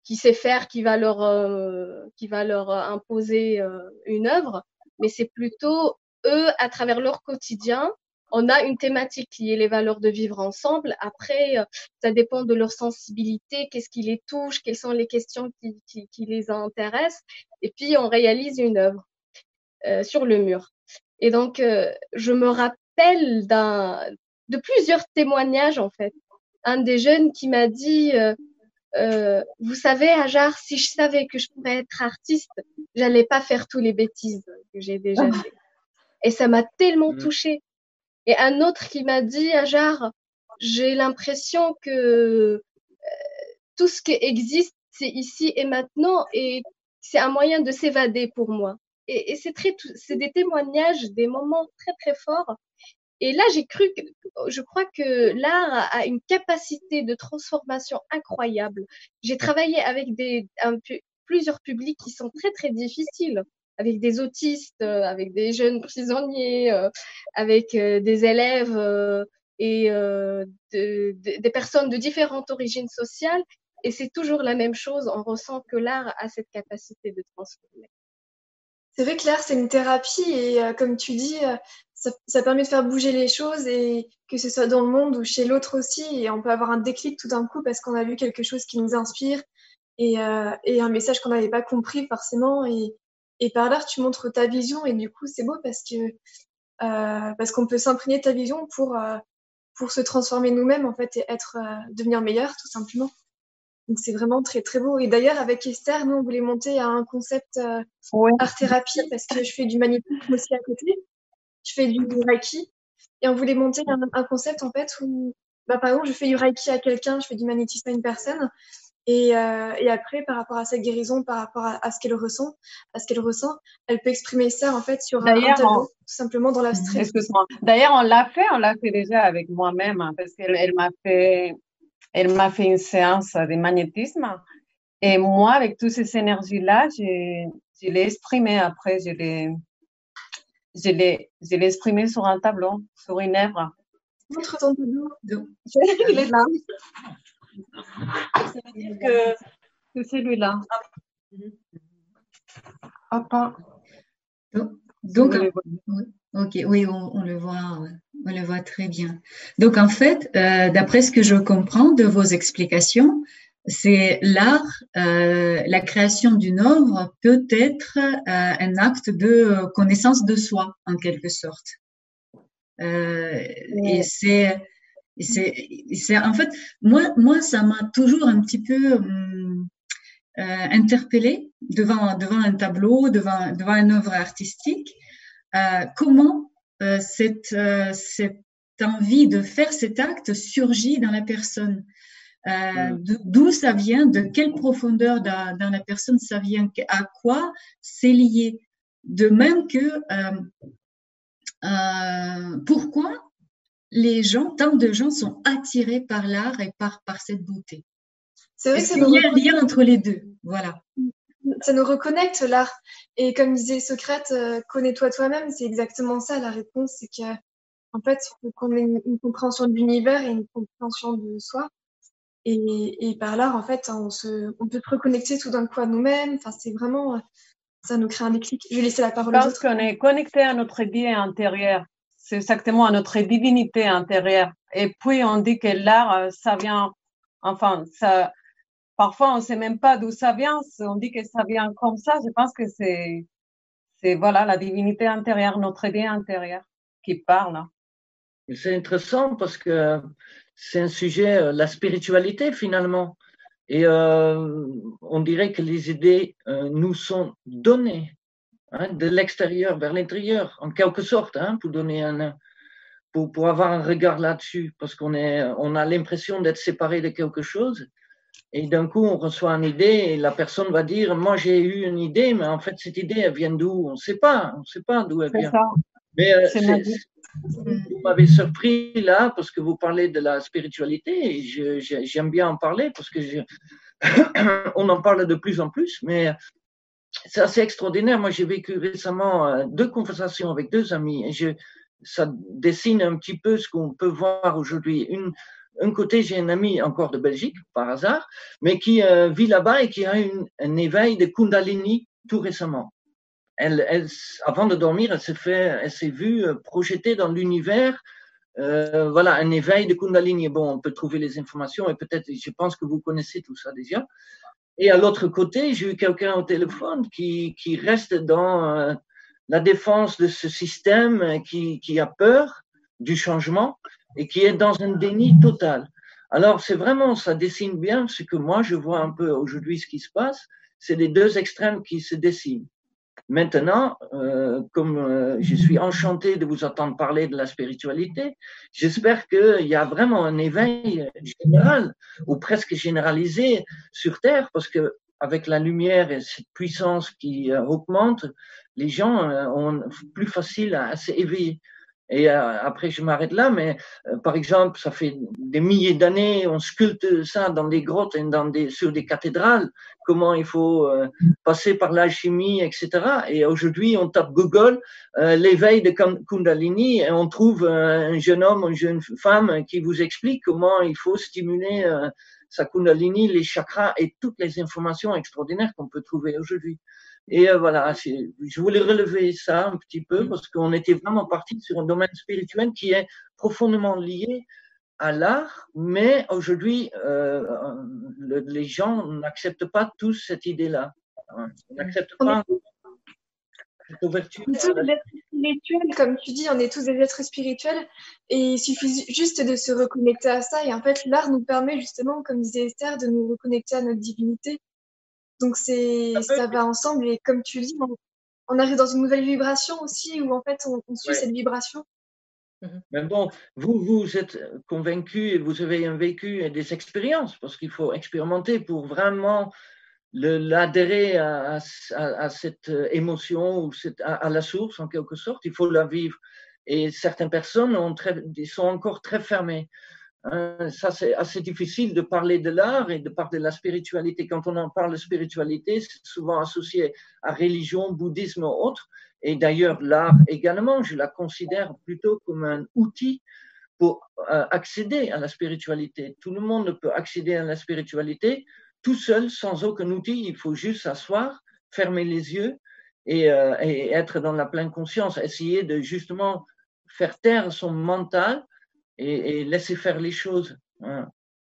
E: qui, sait faire, qui va leur, euh, qui va leur imposer euh, une œuvre, mais c'est plutôt eux, à travers leur quotidien, on a une thématique qui est les valeurs de vivre ensemble. Après, euh, ça dépend de leur sensibilité, qu'est-ce qui les touche, quelles sont les questions qui, qui, qui les intéressent. Et puis, on réalise une œuvre euh, sur le mur. Et donc, je me rappelle d'un, de plusieurs témoignages, en fait, un des jeunes qui m'a dit euh, euh, Vous savez, Ajar, si je savais que je pourrais être artiste, j'allais pas faire tous les bêtises que j'ai déjà ah. fait. Et ça m'a tellement mm. touchée. Et un autre qui m'a dit Ajar, j'ai l'impression que euh, tout ce qui existe, c'est ici et maintenant, et c'est un moyen de s'évader pour moi. Et, c'est très, c'est des témoignages, des moments très très forts et là, j'ai cru que, je crois que l'art a une capacité de transformation incroyable. J'ai travaillé avec des, plusieurs publics qui sont très, très difficiles avec des autistes, euh, avec des jeunes prisonniers, euh, avec euh, des élèves et des personnes de différentes origines sociales. Et c'est toujours la même chose. On ressent que l'art a cette capacité de transformer.
C: C'est vrai que l'art, c'est une thérapie et comme tu dis, ça, permet de faire bouger les choses et que ce soit dans le monde ou chez l'autre aussi. Et on peut avoir un déclic tout d'un coup parce qu'on a vu quelque chose qui nous inspire et, et un message qu'on n'avait pas compris forcément. Et, et par là, tu montres ta vision et du coup, c'est beau parce que euh, parce qu'on peut s'imprégner de ta vision pour euh, pour se transformer nous-mêmes en fait et être euh, devenir meilleur tout simplement. Donc c'est vraiment très très beau. Et d'ailleurs avec Esther, nous on voulait monter à un concept euh, art thérapie parce que je fais du magnétisme aussi à côté je fais du Reiki. Et on voulait monter un, concept en fait où, bah, par exemple, je fais du Reiki à quelqu'un, je fais du magnétisme à une personne. Et, euh, et après, par rapport à sa guérison, par rapport à, ce qu'elle ressent, à ce qu'elle ressent, elle peut exprimer ça en fait sur un, tableau, tout simplement dans l'abstrait.
D: D'ailleurs, on l'a fait, on l'a fait déjà avec moi-même hein, parce qu'elle elle, m'a fait, elle m'a fait une séance de magnétisme. Et moi, avec toutes ces énergies-là, je, je l'ai exprimé après, je l'ai je l'ai, je l'ai exprimé sur un tableau, sur une œuvre.
C: Montre ton tableau.
D: Il est là. Ça veut dire que c'est celui-là. Papa.
A: Donc, ok, oui, on, le voit, on le voit très bien. Donc, en fait, euh, d'après ce que je comprends de vos explications, c'est l'art, euh, la création d'une œuvre peut être euh, un acte de connaissance de soi, en quelque sorte. Euh, et c'est, c'est, en fait, moi, moi, ça m'a toujours un petit peu hum, euh, interpellé devant, devant un tableau, devant, devant une œuvre artistique, euh, comment cette, cette envie de faire cet acte surgit dans la personne? Euh, d'où ça vient, de quelle profondeur dans, la personne ça vient, à quoi c'est lié? De même que euh, euh, pourquoi les gens, tant de gens sont attirés par l'art et par, par cette beauté. C'est vrai, qu'il y a un lien entre les deux? Voilà.
C: Ça nous reconnecte l'art. Et comme disait Socrate, connais-toi toi-même, c'est exactement ça la réponse, c'est que En fait, il faut qu'on ait une, compréhension de l'univers et une compréhension de soi. Et, et par là, en fait, on, se, on peut se reconnecter tout d'un coup à nous-mêmes. Enfin, c'est vraiment, ça nous crée un déclic. Je vais laisser la parole.
D: Je pense qu'on est connecté à notre vie intérieure. C'est exactement à notre divinité intérieure. Et puis, on dit que l'art, euh, ça vient, enfin, ça, parfois, on ne sait même pas d'où ça vient. On dit que ça vient comme ça. Je pense que c'est, c'est voilà, la divinité intérieure, notre bien intérieur qui parle.
F: C'est intéressant parce que c'est un sujet, euh, la spiritualité finalement. Et euh, on dirait que les idées nous sont données hein, de l'extérieur vers l'intérieur, en quelque sorte, hein, pour donner un, pour, pour avoir un regard là-dessus, parce qu'on est, on a l'impression d'être séparé de quelque chose. Et d'un coup, on reçoit une idée et la personne va dire, moi j'ai eu une idée, mais en fait cette idée, elle vient d'où? On ne sait pas, on ne sait pas d'où elle vient. Ça. Mais euh, vous m'avez surpris là parce que vous parlez de la spiritualité et j'aime bien en parler parce que on en parle de plus en plus, mais c'est assez extraordinaire. Moi, j'ai vécu récemment euh, deux conversations avec deux amis et je, ça dessine un petit peu ce qu'on peut voir aujourd'hui. Un côté, j'ai un ami encore de Belgique, par hasard, mais qui euh, vit là-bas et qui a une, un éveil de Kundalini tout récemment. Avant de dormir, elle s'est vue euh, projetée dans l'univers. Voilà, un éveil de Kundalini. Bon, on peut trouver les informations et peut-être, je pense que vous connaissez tout ça déjà. Et à l'autre côté, j'ai eu quelqu'un au téléphone qui, qui reste dans euh, la défense de ce système, qui, qui a peur du changement et qui est dans un déni total. Alors, c'est vraiment, ça dessine bien ce que moi, je vois un peu aujourd'hui ce qui se passe. C'est les deux extrêmes qui se dessinent. Maintenant, euh, comme euh, je suis enchanté de vous entendre parler de la spiritualité, j'espère qu'il y a vraiment un éveil général ou presque généralisé sur Terre, parce que avec la lumière et cette puissance qui euh, augmente, les gens euh, ont plus facile à, à s'éveiller. Et euh, après, je m'arrête là, mais euh, par exemple, ça fait des milliers d'années, on sculpte ça dans des grottes et dans des, sur des cathédrales, comment il faut euh, passer par l'alchimie, etc. Et aujourd'hui, on tape Google l'éveil de Kundalini et on trouve un jeune homme, une jeune femme qui vous explique comment il faut stimuler sa Kundalini, les chakras et toutes les informations extraordinaires qu'on peut trouver aujourd'hui. Et euh, voilà, je voulais relever ça un petit peu parce qu'on était vraiment parti sur un domaine spirituel qui est profondément lié à l'art, mais aujourd'hui, euh, les gens n'acceptent pas tous cette idée-là. Hein. Ils n'acceptent pas
C: cette ouverture. On est tous des êtres spirituels, comme tu dis, on est tous des êtres spirituels et il suffit juste de se reconnecter à ça. Et en fait, l'art nous permet justement, comme disait Esther, de nous reconnecter à notre divinité donc c'est ça va ensemble et comme tu dis, on, arrive dans une nouvelle vibration aussi où en fait on, suit cette vibration.
F: Mhm. Mais bon, vous, vous êtes convaincu et vous avez un vécu et des expériences parce qu'il faut expérimenter pour vraiment l'adhérer à, à, cette émotion ou cette, à, la source en quelque sorte. Il faut la vivre. Et certaines personnes ont très, sont encore très fermées. Hein, ça, c'est assez difficile de parler de l'art et de parler de la spiritualité. Quand on en parle de spiritualité, c'est souvent associé à religion, bouddhisme ou autre. Et d'ailleurs, l'art également, je la considère plutôt comme un outil pour euh, accéder à la spiritualité. Tout le monde peut accéder à la spiritualité tout seul, sans aucun outil. Il faut juste s'asseoir, fermer les yeux et, euh, et être dans la pleine conscience, essayer de justement faire taire son mental et, laisser faire les choses.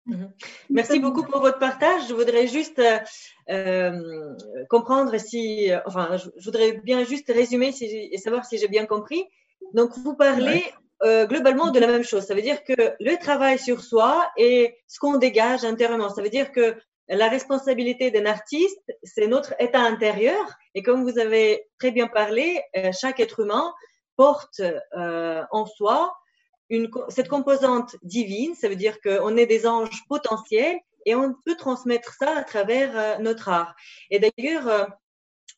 B: Mhm. Merci beaucoup pour votre partage. Je voudrais juste euh, euh comprendre si, enfin, je, voudrais bien juste résumer si, et savoir si j'ai bien compris. Donc, vous parlez euh, globalement de la même chose. Ça veut dire que le travail sur soi et ce qu'on dégage intérieurement. Ça veut dire que la responsabilité d'un artiste, c'est notre état intérieur. Et comme vous avez très bien parlé, euh, chaque être humain porte euh, en soi cette composante divine, ça veut dire qu'on est des anges potentiels et on peut transmettre ça à travers euh, notre art. Et d'ailleurs, euh,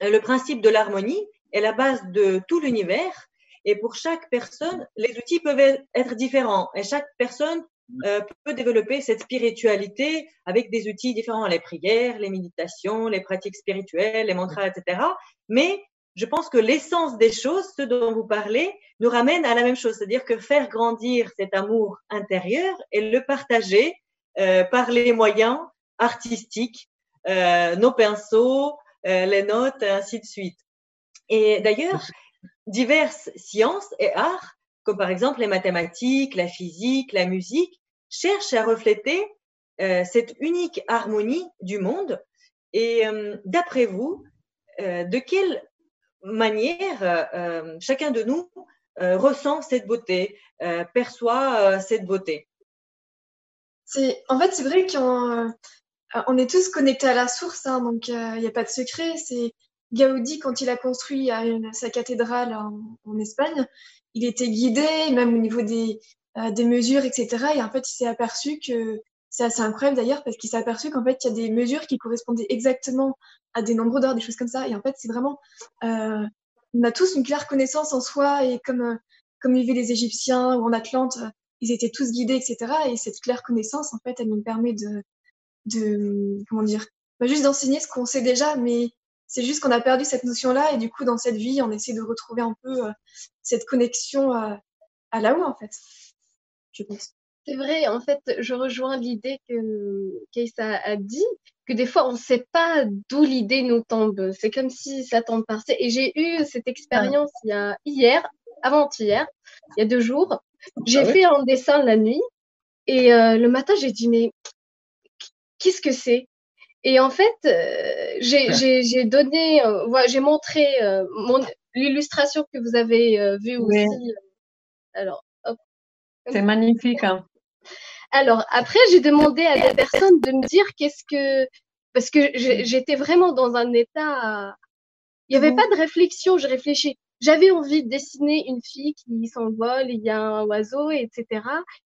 B: le principe de l'harmonie est la base de tout l'univers. Et pour chaque personne, les outils peuvent être différents. Et chaque personne euh, peut développer cette spiritualité avec des outils différents, les prières, les méditations, les pratiques spirituelles, les mantras, etc. Mais je pense que l'essence des choses, ce dont vous parlez, nous ramène à la même chose, c'est-à-dire que faire grandir cet amour intérieur et le partager euh, par les moyens artistiques, euh, nos pinceaux, euh, les notes, ainsi de suite. Et d'ailleurs, diverses sciences et arts, comme par exemple les mathématiques, la physique, la musique, cherchent à refléter cette unique harmonie du monde. Et d'après vous, de quelle manière chacun de nous ressent cette beauté, perçoit cette beauté
C: en fait, c'est vrai qu'on on est tous connectés à la source, hein, donc il n'y a pas de secret. C'est Gaudi, quand il a construit sa cathédrale en, Espagne, il était guidé, même au niveau des, des mesures, etc. Et en fait, il s'est aperçu que c'est assez incroyable d'ailleurs parce qu'il s'est aperçu qu'en fait, il y a des mesures qui correspondaient exactement à des nombres d'or, des choses comme ça. Et en fait, c'est vraiment, euh, on a tous une claire connaissance en soi et comme, euh, comme vivaient les Égyptiens ou en Atlante, euh, ils étaient tous guidés, etc. Et cette claire connaissance, en fait, elle nous permet de, de comment dire, pas juste d'enseigner ce qu'on sait déjà, mais c'est juste qu'on a perdu cette notion-là et du coup, dans cette vie, on essaie de retrouver un peu cette connexion à là-haut, en fait, je pense.
E: C'est vrai, en fait, je rejoins l'idée que Keïsa a dit, que des fois, on ne sait pas d'où l'idée nous tombe. C'est comme si ça tombe par Et j'ai eu cette expérience il y a hier, avant-hier, il y a deux jours. J'ai ah fait un dessin la nuit et euh, le matin, j'ai dit, mais qu'est-ce que c'est? Et en fait, euh, j'ai donné, euh, j'ai montré l'illustration que vous avez vue aussi.
D: Alors, C'est magnifique. Hein.
E: Alors, après, j'ai demandé à des personnes de me dire qu'est-ce que. Parce que j'étais vraiment dans un état. Il n'y avait pas de réflexion, je réfléchis. J'avais envie de dessiner une fille qui s'envole, il y a un oiseau, etc.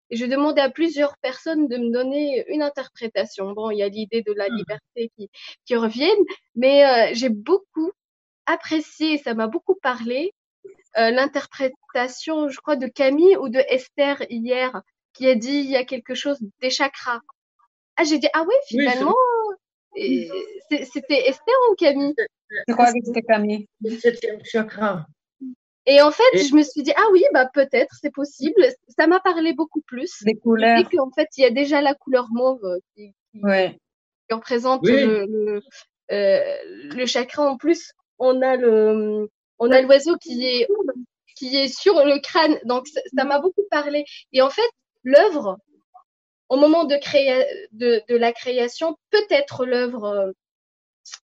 E: Et je demandais à plusieurs personnes de me donner une interprétation. Bon, il y a l'idée de la mmh. liberté qui, qui revienne, mais euh, j'ai beaucoup apprécié, ça m'a beaucoup parlé, euh, l'interprétation, je crois, de Camille ou de Esther hier, qui a dit il y a quelque chose des chakras. Ah, j'ai dit, ah oui, finalement, c'était Esther ou Camille?
D: Je crois que c'était Camille.
F: Septième chakra.
E: Et en fait, je me suis dit, ah oui, bah peut-être, c'est possible. Ça m'a parlé beaucoup plus.
D: Des couleurs.
E: Et qu'en fait, il y a déjà la couleur mauve qui, représente le, euh, le, chakra. En plus, on a le, on a l'oiseau qui est, qui est sur le crâne. Donc, ça m'a beaucoup parlé. Et en fait, l'œuvre, au moment de, la création, peut être l'œuvre. Euh,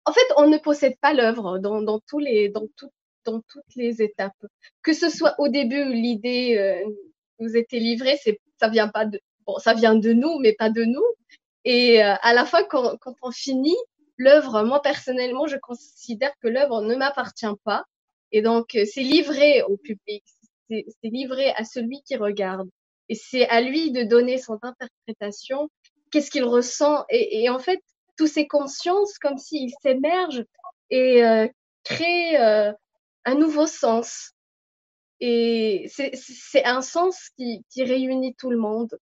E: en fait, on ne possède pas l'œuvre dans, toutes les étapes. Que ce soit au début, l'idée euh, nous était livrée, ça vient pas de, ça vient de nous, mais pas de nous. Et euh, à la fin, quand, quand on finit l'œuvre, moi personnellement, je considère que l'œuvre ne m'appartient pas. Et donc, c'est livré au public, c'est livré à celui qui regarde. Et c'est à lui de donner son interprétation, qu'est-ce qu'il ressent? Et, en fait, tous ces consciences, comme s'ils s'émergent et euh, créent euh, un nouveau sens. Et c'est un sens qui, qui réunit tout le monde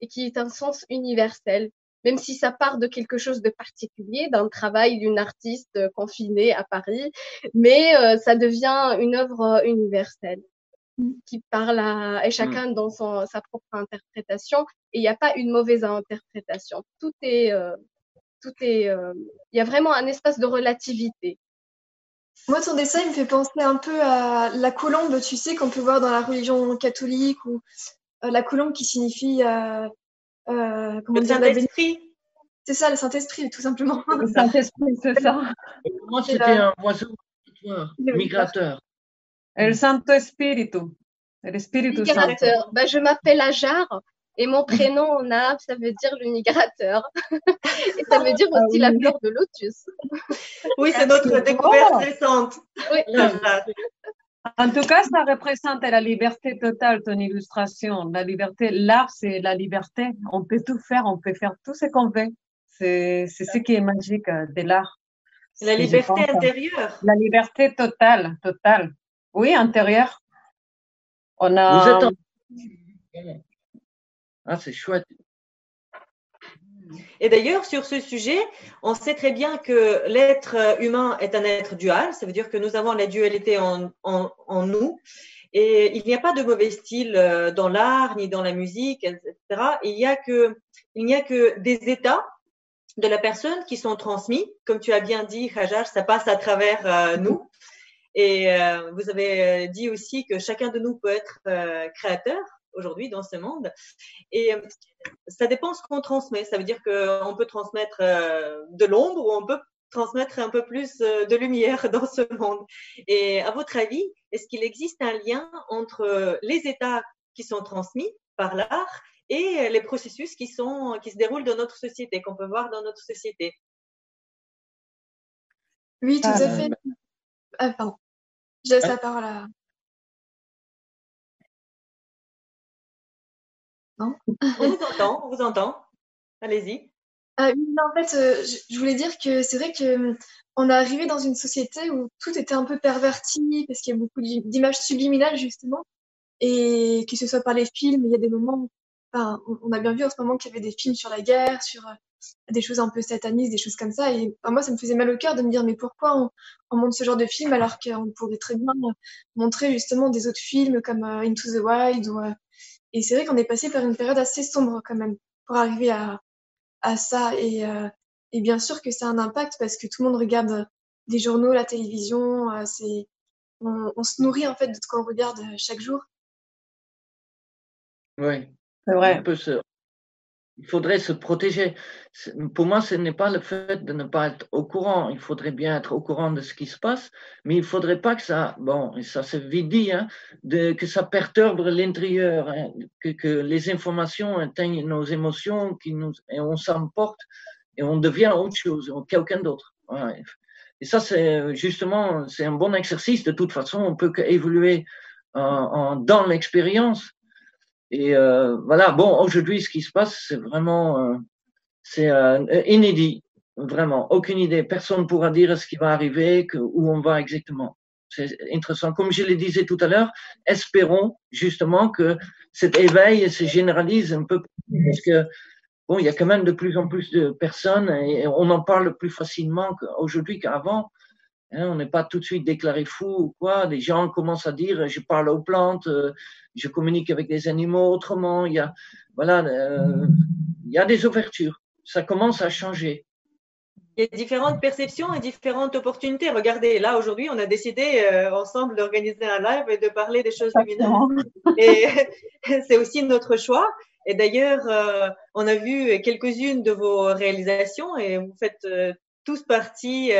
E: et qui est un sens universel même si ça part de quelque chose de particulier, d'un travail d'une artiste confinée à Paris, mais euh, ça devient une œuvre universelle qui parle à et mm. chacun dans son, sa propre interprétation et il n'y a pas une mauvaise interprétation. Tout est euh, tout est euh, il y a vraiment un espace de relativité.
C: Moi, ton dessin, il me fait penser un peu à la colombe, tu sais, qu'on peut voir dans la religion catholique, ou euh, la colombe qui signifie euh,
B: comment le Saint-Esprit.
C: C'est ça, le Saint-Esprit, tout simplement.
D: Le Saint-Esprit, c'est ça.
F: Moi, c'était un oiseau migrateur.
D: El Santo Espíritu. El Espíritu
E: Migrateur. Bah, je m'appelle Ajar et mon prénom en arabe, ça veut dire le migrateur. et ça veut dire ah aussi la fleur de lotus.
B: oui, c'est notre découverte récente.
D: En tout cas, ça représente la liberté totale, ton illustration. La liberté, l'art, c'est la liberté. On peut tout faire, on peut faire tout ce qu'on veut. C'est ce qui est magique euh, de l'art.
B: La liberté intérieure.
D: La liberté totale, totale. Oui, intérieur. On a.
F: Ah, c'est chouette.
B: Et d'ailleurs, sur ce sujet, on sait très bien que l'être humain est un être dual. Ça veut dire que nous avons la dualité en, en, nous. Et il n'y a pas de mauvais style euh, dans l'art, ni dans la musique, etc. Il n'y a que, il n'y a que des états de la personne qui sont transmis. Comme tu as bien dit, Hajar, ça passe à travers euh, nous. Et euh, vous avez dit aussi que chacun de nous peut être créateur aujourd'hui dans ce monde. Et ça dépend ce qu'on transmet. Ça veut dire qu'on peut transmettre euh, de l'ombre ou on peut transmettre un peu plus euh, de lumière dans ce monde. Et à votre avis, est-ce qu'il existe un lien entre les états qui sont transmis par l'art et les processus qui, sont, qui se déroulent dans notre société, qu'on peut voir dans notre société?
C: Oui, tout à fait. Ah, pardon. J'ai la parole à,
B: on vous entend, on vous entend. Allez-y.
C: Ah en fait, euh, je, voulais dire que c'est vrai que hum, on est arrivé dans une société où tout était un peu perverti parce qu'il y a beaucoup d'images subliminales justement, et que ce soit par les films, il y a des moments. Enfin, on, a bien vu en ce moment qu'il y avait des films sur la guerre, sur euh, des choses un peu satanistes, des choses comme ça. Et moi, ça me faisait mal au cœur de me dire mais pourquoi on, on montre ce genre de film alors qu'on pourrait très bien montrer justement des autres films comme euh, Into the Wild ou et c'est vrai qu'on est passé par une période assez sombre quand même pour arriver à, à ça. Et, euh, et bien sûr que ça a un impact parce que tout le monde regarde les journaux, la télévision. Euh, c'est, on, on, se nourrit en fait de ce qu'on regarde chaque jour.
F: Oui, c'est vrai. On peut se, il faudrait se protéger. Pour moi, ce n'est pas le fait de ne pas être au courant. Il faudrait bien être au courant de ce qui se passe, mais il ne faudrait pas que ça, bon, ça c'est vite dit, hein, que ça perturbe l'intérieur, hein, que, les informations atteignent nos émotions, qui et on s'emporte et on devient autre chose, quelqu'un d'autre. Et ça, c'est justement, c'est un bon exercice. De toute façon, on peut évoluer en, dans l'expérience. Et euh, voilà, bon, aujourd'hui, ce qui se passe, c'est vraiment euh, c'est euh, inédit, vraiment, aucune idée. Personne ne pourra dire ce qui va arriver, que, où on va exactement. C'est intéressant. Comme je le disais tout à l'heure, espérons justement que cet éveil se généralise un peu parce que bon, il y a quand même de plus en plus de personnes et on en parle plus facilement aujourd'hui qu'avant. Hein, on n'est pas tout de suite déclaré fou ou quoi. Les gens commencent à dire je parle aux plantes, euh, je communique avec des animaux autrement. Il y a, voilà, euh, il y a des ouvertures. Ça commence à changer.
B: Il y a différentes perceptions et différentes opportunités. Regardez, là aujourd'hui, on a décidé euh, ensemble d'organiser un live et de parler des choses lumineuses. Et c'est aussi notre choix. Et d'ailleurs, on a vu quelques-unes de vos réalisations et vous faites tous partie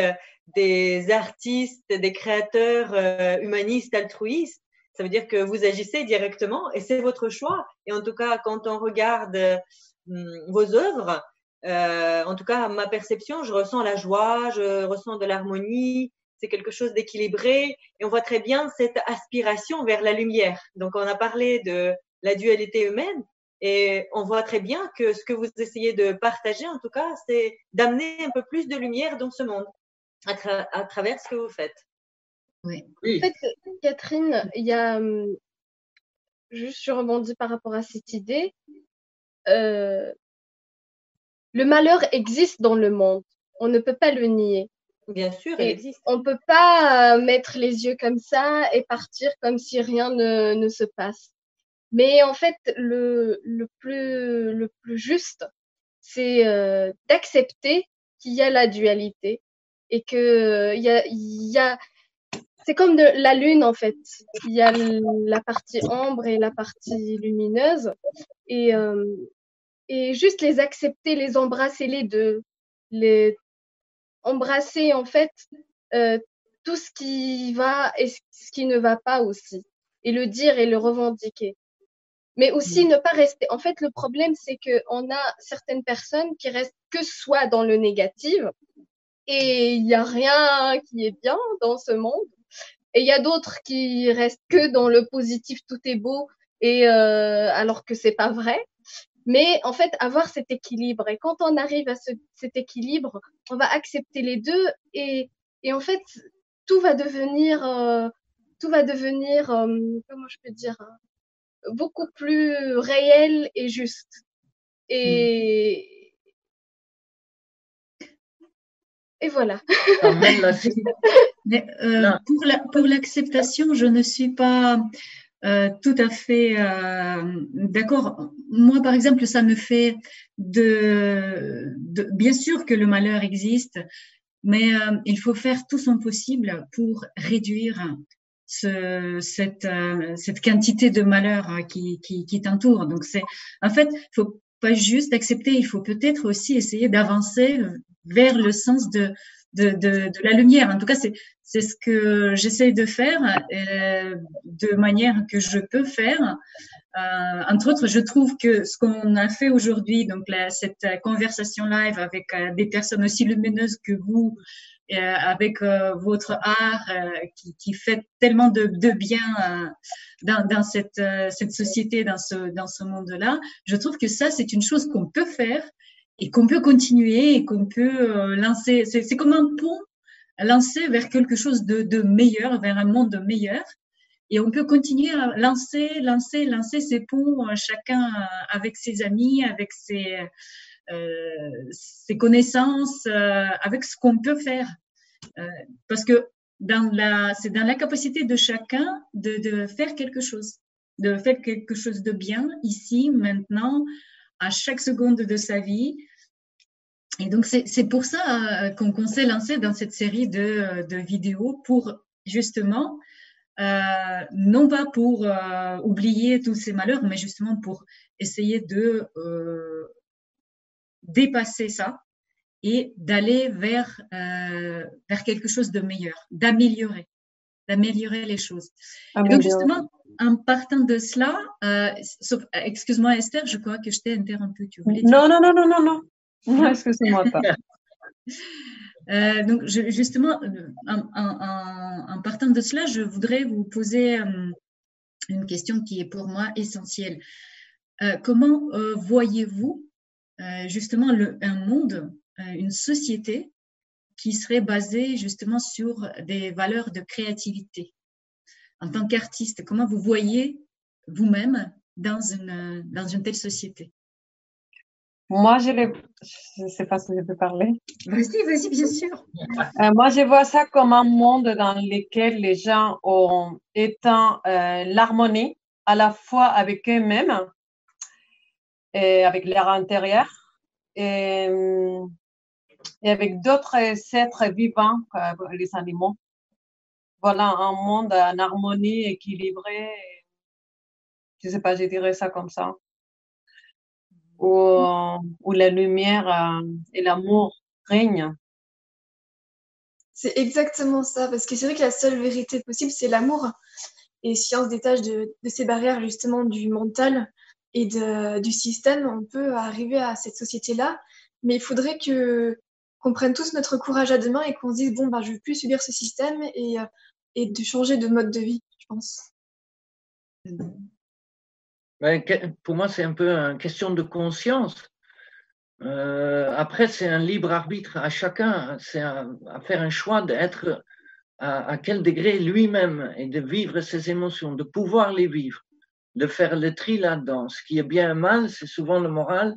B: des artistes, des créateurs euh, humanistes, altruistes. Ça veut dire que vous agissez directement et c'est votre choix. Et en tout cas, quand on regarde hum, vos œuvres, euh, en tout cas, ma perception, je ressens la joie, je ressens de l'harmonie, c'est quelque chose d'équilibré et on voit très bien cette aspiration vers la lumière. Donc, on a parlé de la dualité humaine et on voit très bien que ce que vous essayez de partager, en tout cas, c'est d'amener un peu plus de lumière dans ce monde à, travers ce que vous faites.
E: Oui. En fait, Catherine, il y a hum, juste je rebondis par rapport à cette idée. Euh, le malheur existe dans le monde. On ne peut pas le nier.
B: Bien sûr, il existe.
E: On ne peut pas euh, mettre les yeux comme ça et partir comme si rien ne, ne se passe. Mais en fait, le, le, plus, le plus juste, c'est euh, d'accepter qu'il y a la dualité, et que il y a, y a c'est comme la lune en fait. Il y a la partie ombre et la partie lumineuse et euh, et juste les accepter, les embrasser les deux, les embrasser en fait euh, tout ce qui va et ce qui ne va pas aussi et le dire et le revendiquer. Mais aussi ne pas rester. En fait, le problème, c'est que on a certaines personnes qui restent que soit dans le négatif et il n'y a rien qui est bien dans ce monde. Et il y a d'autres qui restent que dans le positif, tout est beau, et euh, alors que c'est pas vrai. Mais en fait, avoir cet équilibre. Et quand on arrive à ce, cet équilibre, on va accepter les deux et, et en fait, tout va devenir, euh, tout va devenir, euh, comment je peux dire, beaucoup plus réel et juste. Et, et voilà.
A: Mais, euh, pour l'acceptation, je ne suis pas euh, tout à fait euh, d'accord. Moi, par exemple, ça me fait de, de, bien sûr que le malheur existe, mais euh, il faut faire tout son possible pour réduire ce, cette, euh, cette quantité de malheur qui, qui, qui t'entoure. Donc, c'est en fait, il faut pas juste accepter, il faut peut-être aussi essayer d'avancer vers le sens de, de, la lumière. En tout cas, c'est, c'est ce que j'essaie de faire euh, de manière que je peux faire. Euh, entre autres, je trouve que ce qu'on a fait aujourd'hui, donc cette conversation live avec euh, des personnes aussi lumineuses que vous, avec votre art qui, fait tellement de, bien dans, dans cette, cette société, dans ce, dans ce monde-là, je trouve que ça, c'est une chose qu'on peut faire et qu'on peut continuer et qu'on peut euh, lancer. C'est comme un pont lancé vers quelque chose de, meilleur, vers un monde meilleur. Et on peut continuer à lancer, lancer, lancer ces ponts, euh, chacun avec ses amis, avec ses, euh, connaissances, avec ce qu'on peut faire. Parce que c'est dans la capacité de chacun de faire quelque chose, de faire quelque chose de bien ici, maintenant, à chaque seconde de sa vie. Et donc, c'est pour ça euh, qu'on s'est lancé dans cette série de, de vidéos pour justement, euh, non pas pour euh, oublier tous ces malheurs, mais justement pour essayer de euh, dépasser ça et d'aller vers, euh, vers quelque chose de meilleur, d'améliorer, d'améliorer les choses. Et donc, justement, en partant de cela, euh, excuse-moi Esther, je crois que je t'ai interrompu. Tu
D: voulais dire... Non, non, non, non, non, non. Non, excusez-moi pas.
A: euh, donc, je, justement, en, en, en, partant de cela, je voudrais vous poser euh, une question qui est pour moi essentielle. Euh, comment euh, voyez-vous euh, justement le, un monde, euh, une société qui serait basée justement sur des valeurs de créativité? En tant qu'artiste, comment vous voyez vous-même dans une, dans une telle société?
D: Moi, je ne sais pas si je peux parler.
A: Vas-y, vas-y, bien sûr.
D: Euh, moi, je vois ça comme un monde dans lequel les gens ont éteint euh, l'harmonie à la fois avec eux-mêmes et avec leur intérieur et, et avec d'autres êtres vivants, les animaux. Voilà, un monde en harmonie, équilibré. Je ne sais pas, je dirais ça comme ça où, où la lumière euh, et l'amour règnent.
C: C'est exactement ça, parce que c'est vrai que la seule vérité possible, c'est l'amour. Et si on se détache de, de, ces barrières justement du mental et de, du système, on peut arriver à cette société-là. Mais il faudrait que qu'on prenne tous notre courage à deux mains et qu'on se dise bon bah je veux plus subir ce système et, et de changer de mode de vie, je pense.
F: Pour moi, c'est un peu une question de conscience. Euh, après, c'est un libre arbitre à chacun. C'est à, faire un choix d'être à, à, quel degré lui-même et de vivre ses émotions, de pouvoir les vivre, de faire le tri là-dedans. Ce qui est bien et mal, c'est souvent le moral.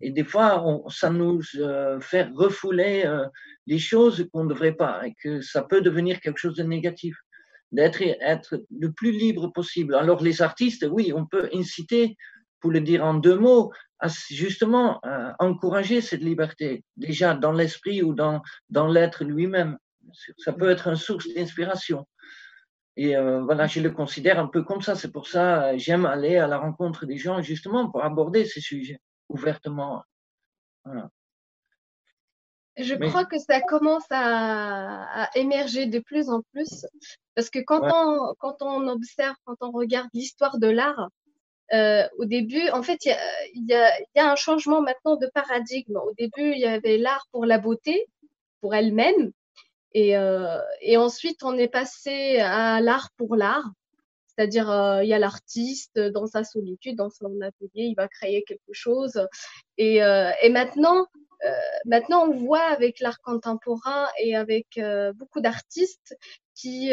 F: Et des fois, ça nous euh, fait refouler euh, les choses qu'on ne devrait pas et que ça peut devenir quelque chose de négatif d'être être le plus libre possible. Alors les artistes, oui, on peut inciter, pour le dire en deux mots, à justement encourager cette liberté, déjà dans l'esprit ou dans, dans l'être lui-même. Ça peut être une source d'inspiration. Et euh, voilà, je le considère un peu comme ça. C'est pour ça j'aime aller à la rencontre des gens, justement, pour aborder ces sujets ouvertement. Voilà.
E: Je Mais... crois que ça commence à, à, émerger de plus en plus parce que quand, ouais. on, quand on observe, quand on regarde l'histoire de l'art, euh, au début, en fait, il y a, y, a, y a, un changement maintenant de paradigme. Au début, il y avait l'art pour la beauté, pour elle-même. Et, euh, et, ensuite, on est passé à l'art pour l'art. C'est-à-dire, euh, il y a l'artiste dans sa solitude, dans son atelier, il va créer quelque chose. Et, euh, et maintenant, euh, maintenant, on voit avec l'art contemporain et avec beaucoup d'artistes qui,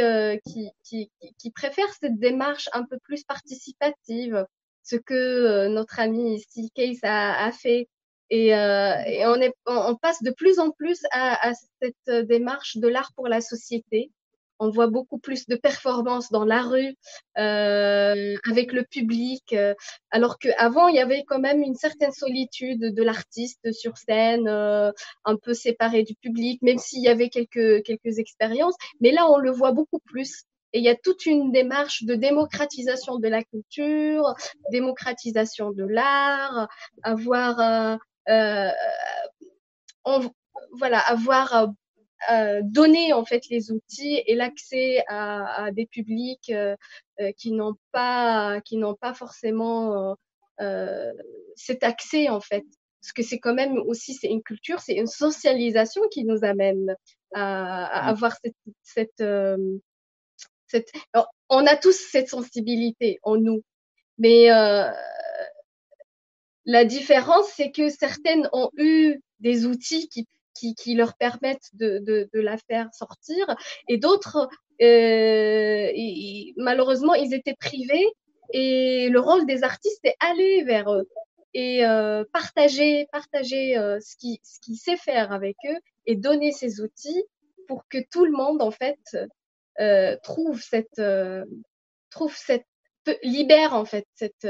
E: qui, qui, préfèrent cette démarche un peu plus participative, ce que notre ami ici, Case, a, fait Et, et on, est, on, passe de plus en plus à cette démarche de l'art pour la société, on voit beaucoup plus de performances dans la rue euh, avec le public, euh, alors qu'avant il y avait quand même une certaine solitude de l'artiste sur scène, euh, un peu séparé du public, même s'il y avait quelques quelques expériences. Mais là, on le voit beaucoup plus. Et il y a toute une démarche de démocratisation de la culture, démocratisation de l'art, avoir on, voilà, avoir euh, donner en fait les outils et l'accès à, des publics euh, euh, qui n'ont pas qui n'ont pas forcément cet accès en fait. Parce que c'est quand même aussi c'est une culture c'est une socialisation qui nous amène à, avoir cette, cette, cette on a tous cette sensibilité en nous mais la différence c'est que certaines ont eu des outils qui qui, leur permettent de, la faire sortir. Et d'autres, euh, malheureusement, ils étaient privés et le rôle des artistes est aller vers eux et euh, partager, partager euh, ce qu'il ce qui sait faire avec eux et donner ces outils pour que tout le monde, en fait, euh, trouve cette, trouve cette, libère, en fait, cette,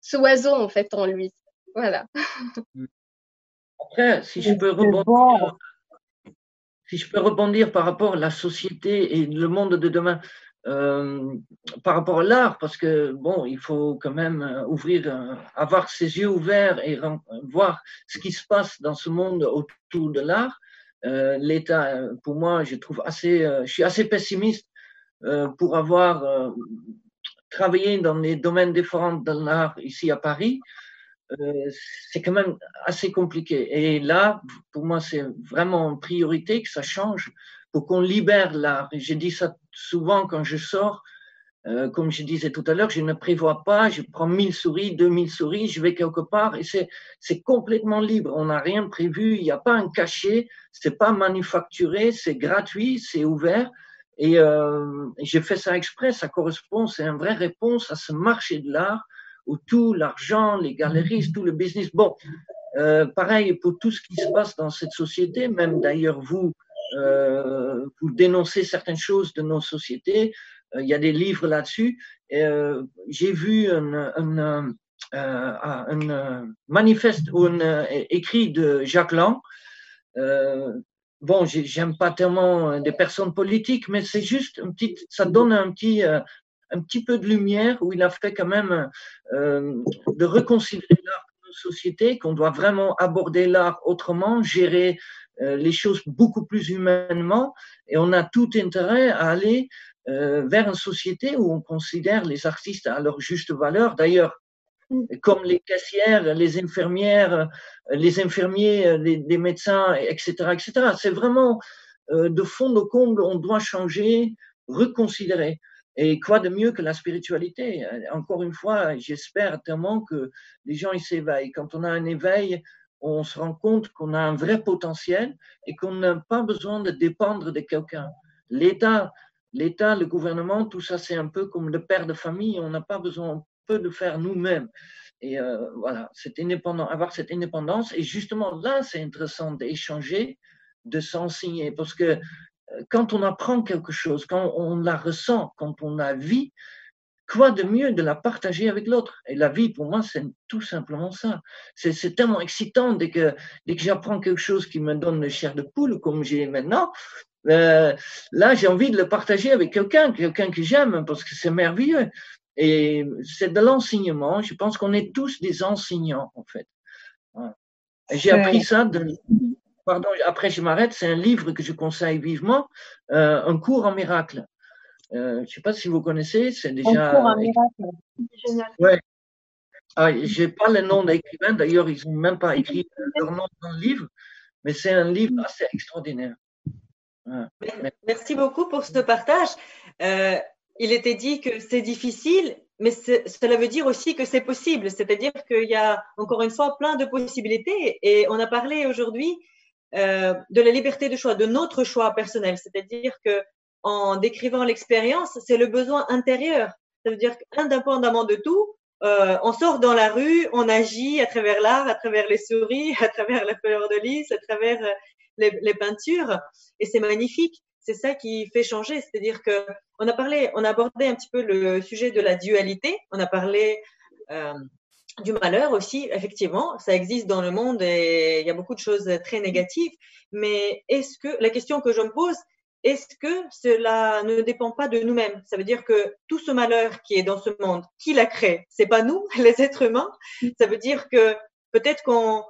E: ce oiseau, en fait, en lui. Voilà.
F: Après, si je peux rebondir, si je peux rebondir par rapport à la société et le monde de demain, euh, par rapport à l'art, parce que bon, il faut quand même euh, ouvrir, euh, avoir ses yeux ouverts et voir ce qui se passe dans ce monde autour de l'art. L'État, pour moi, je trouve assez, je suis assez pessimiste pour avoir travaillé dans les domaines différents de l'art ici à Paris. Euh, c'est quand même assez compliqué. Et là, pour moi, c'est vraiment une priorité que ça change pour qu'on libère l'art. J'ai dit ça souvent quand je sors. Euh, comme je disais tout à l'heure, je ne prévois pas, je prends 1000 souris, 2000 souris, je vais quelque part et c'est, c'est complètement libre. On n'a rien prévu, il n'y a pas un cachet, c'est pas manufacturé, c'est gratuit, c'est ouvert. Et euh, j'ai fait ça exprès, ça correspond, c'est une vraie réponse à ce marché de l'art où tout l'argent, les galeries, tout le business. Bon, euh, pareil pour tout ce qui se passe dans cette société, même d'ailleurs vous, euh, vous dénoncez certaines choses de nos sociétés. Euh, il y a des livres là-dessus. J'ai vu un, un, manifeste ou un écrit de Jacques Lang. bon, j'aime pas tellement des personnes politiques, mais c'est juste un petit, ça donne un petit, un petit peu de lumière où il a fait quand même euh, de reconsidérer l'art dans nos sociétés, qu'on doit vraiment aborder l'art autrement, gérer euh, les choses beaucoup plus humainement, et on a tout intérêt à aller euh, vers une société où on considère les artistes à leur juste valeur. D'ailleurs, comme les caissières, les infirmières, les infirmiers, les, les médecins, etc., etc. C'est vraiment euh, de fond de comble, on doit changer, reconsidérer. Et quoi de mieux que la spiritualité? Encore une fois, j'espère tellement que les gens s'éveillent. Quand on a un éveil, on se rend compte qu'on a un vrai potentiel et qu'on n'a pas besoin de dépendre de quelqu'un. L'État, l'État, le gouvernement, tout ça, c'est un peu comme le père de famille. On n'a pas besoin, on peut le faire nous-mêmes. Et euh, voilà, cette indépendance, avoir cette indépendance. Et justement, là, c'est intéressant d'échanger, de s'enseigner, parce que quand on apprend quelque chose, quand on la ressent, quand on la vit, quoi de mieux de la partager avec l'autre? Et la vie, pour moi, c'est tout simplement ça. C'est tellement excitant dès que, dès que j'apprends quelque chose qui me donne le chair de poule, comme j'ai maintenant. Euh, là, j'ai envie de le partager avec quelqu'un, quelqu'un que j'aime, parce que c'est merveilleux. Et c'est de l'enseignement. Je pense qu'on est tous des enseignants, en fait. J'ai appris ça de, pardon, après je m'arrête, c'est un livre que je conseille vivement, euh, Un cours en miracle. Euh, je ne sais pas si vous connaissez, c'est déjà.
D: Un cours en miracle.
C: Génial.
F: Ouais. Ah, je n'ai pas le nom d'écrivain, d'ailleurs, ils n'ont même pas écrit leur nom dans le livre, mais c'est un livre assez extraordinaire.
B: Merci beaucoup pour ce partage. Euh, il était dit que c'est difficile, mais cela veut dire aussi que c'est possible. C'est-à-dire qu'il y a encore une fois plein de possibilités. Et on a parlé aujourd'hui euh, de la liberté de choix, de notre choix personnel. C'est-à-dire que en décrivant l'expérience, c'est le besoin intérieur. Ça veut dire qu'indépendamment de tout, euh, on sort dans la rue, on agit à travers l'art, à travers les souris, à travers la fleur de lys, à travers euh, les, peintures, et c'est magnifique. C'est ça qui fait changer, c'est-à-dire que on a parlé, on a abordé un petit peu le sujet de la dualité, on a parlé euh, du malheur aussi, effectivement, ça existe dans le monde et il y a beaucoup de choses très négatives. Mais est-ce que la question que je me pose, est-ce que cela ne dépend pas de nous-mêmes? Ça veut dire que tout ce malheur qui est dans ce monde, qui l'a créé C'est pas nous, les êtres humains? Ça veut dire que peut-être qu'on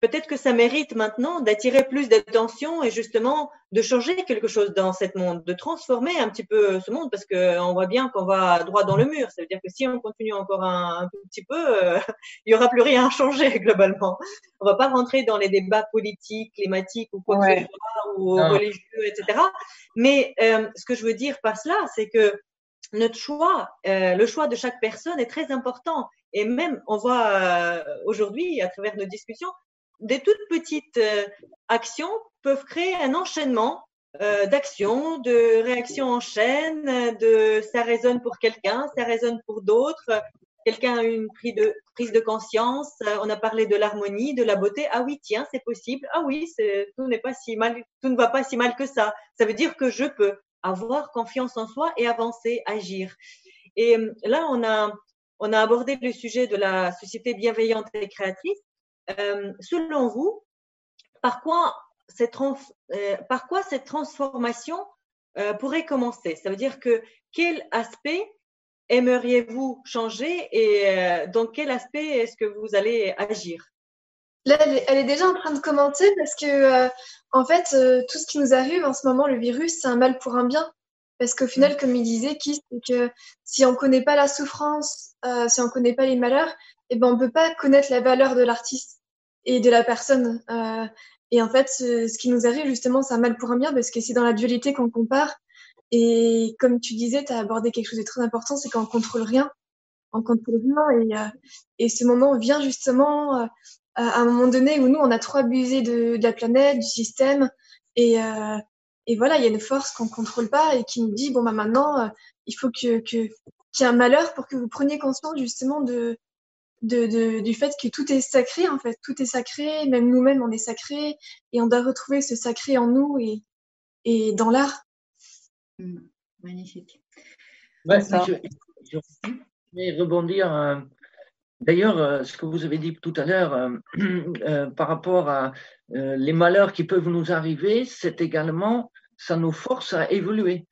B: peut-être que ça mérite maintenant d'attirer plus d'attention et justement de changer quelque chose dans cette monde, de transformer un petit peu ce monde parce qu'on voit bien qu'on va droit dans le mur. Ça veut dire que si on continue encore un, petit peu, euh, il y aura plus rien à changer globalement. On va pas rentrer dans les débats politiques, climatiques ou quoi que ce soit, ou religieux, etc. Mais euh, ce que je veux dire par cela, c'est que notre choix, euh, le choix de chaque personne est très important. Et même, on voit euh, aujourd'hui, à travers nos discussions, des toutes petites euh, actions peuvent créer un enchaînement euh, d'actions, de réactions en chaîne, de ça résonne pour quelqu'un, ça résonne pour d'autres. Quelqu'un a une prise de, prise de conscience. Euh, on a parlé de l'harmonie, de la beauté. Ah oui, tiens, c'est possible. Ah oui, tout n'est pas si mal, tout ne va pas si mal que ça. Ça veut dire que je peux avoir confiance en soi et avancer, agir. Et là, on a, on a abordé le sujet de la société bienveillante et créatrice. Euh, selon vous, par quoi cette, euh, par quoi cette transformation euh, pourrait commencer? Ça veut dire que quel aspect aimeriez-vous changer et dans quel aspect est-ce que vous allez agir?
C: Là, elle est, déjà en train de commenter parce que, en fait, tout ce qui nous arrive en ce moment, le virus, c'est un mal pour un bien. Parce qu'au final, comme il disait, qui c'est que si on ne connaît pas la souffrance, si on ne connaît pas les malheurs, eh ben, on ne peut pas connaître la valeur de l'artiste et de la personne. Euh, et en fait, ce, qui nous arrive justement, c'est un mal pour un bien parce que c'est dans la dualité qu'on compare. Et comme tu disais, tu as abordé quelque chose de très important, c'est qu'on contrôle rien. On contrôle rien. Et, euh, et ce moment vient justement euh, à un moment donné où nous, on a trop abusé de, de la planète, du système. Et, euh, et voilà, il y a une force qu'on contrôle pas et qui nous dit, bon, bah maintenant, euh, il faut que, que, qu'il y ait un malheur pour que vous preniez conscience justement de, de, du fait que tout est sacré, en fait. Tout est sacré, même nous-mêmes, on est sacré, et on doit retrouver ce sacré en nous et, et dans l'art.
A: Mmh, magnifique.
F: je, vais rebondir. Euh, d'ailleurs, euh, ce que vous avez dit tout à l'heure euh, par rapport à les malheurs qui peuvent nous arriver, c'est également, ça nous force à évoluer.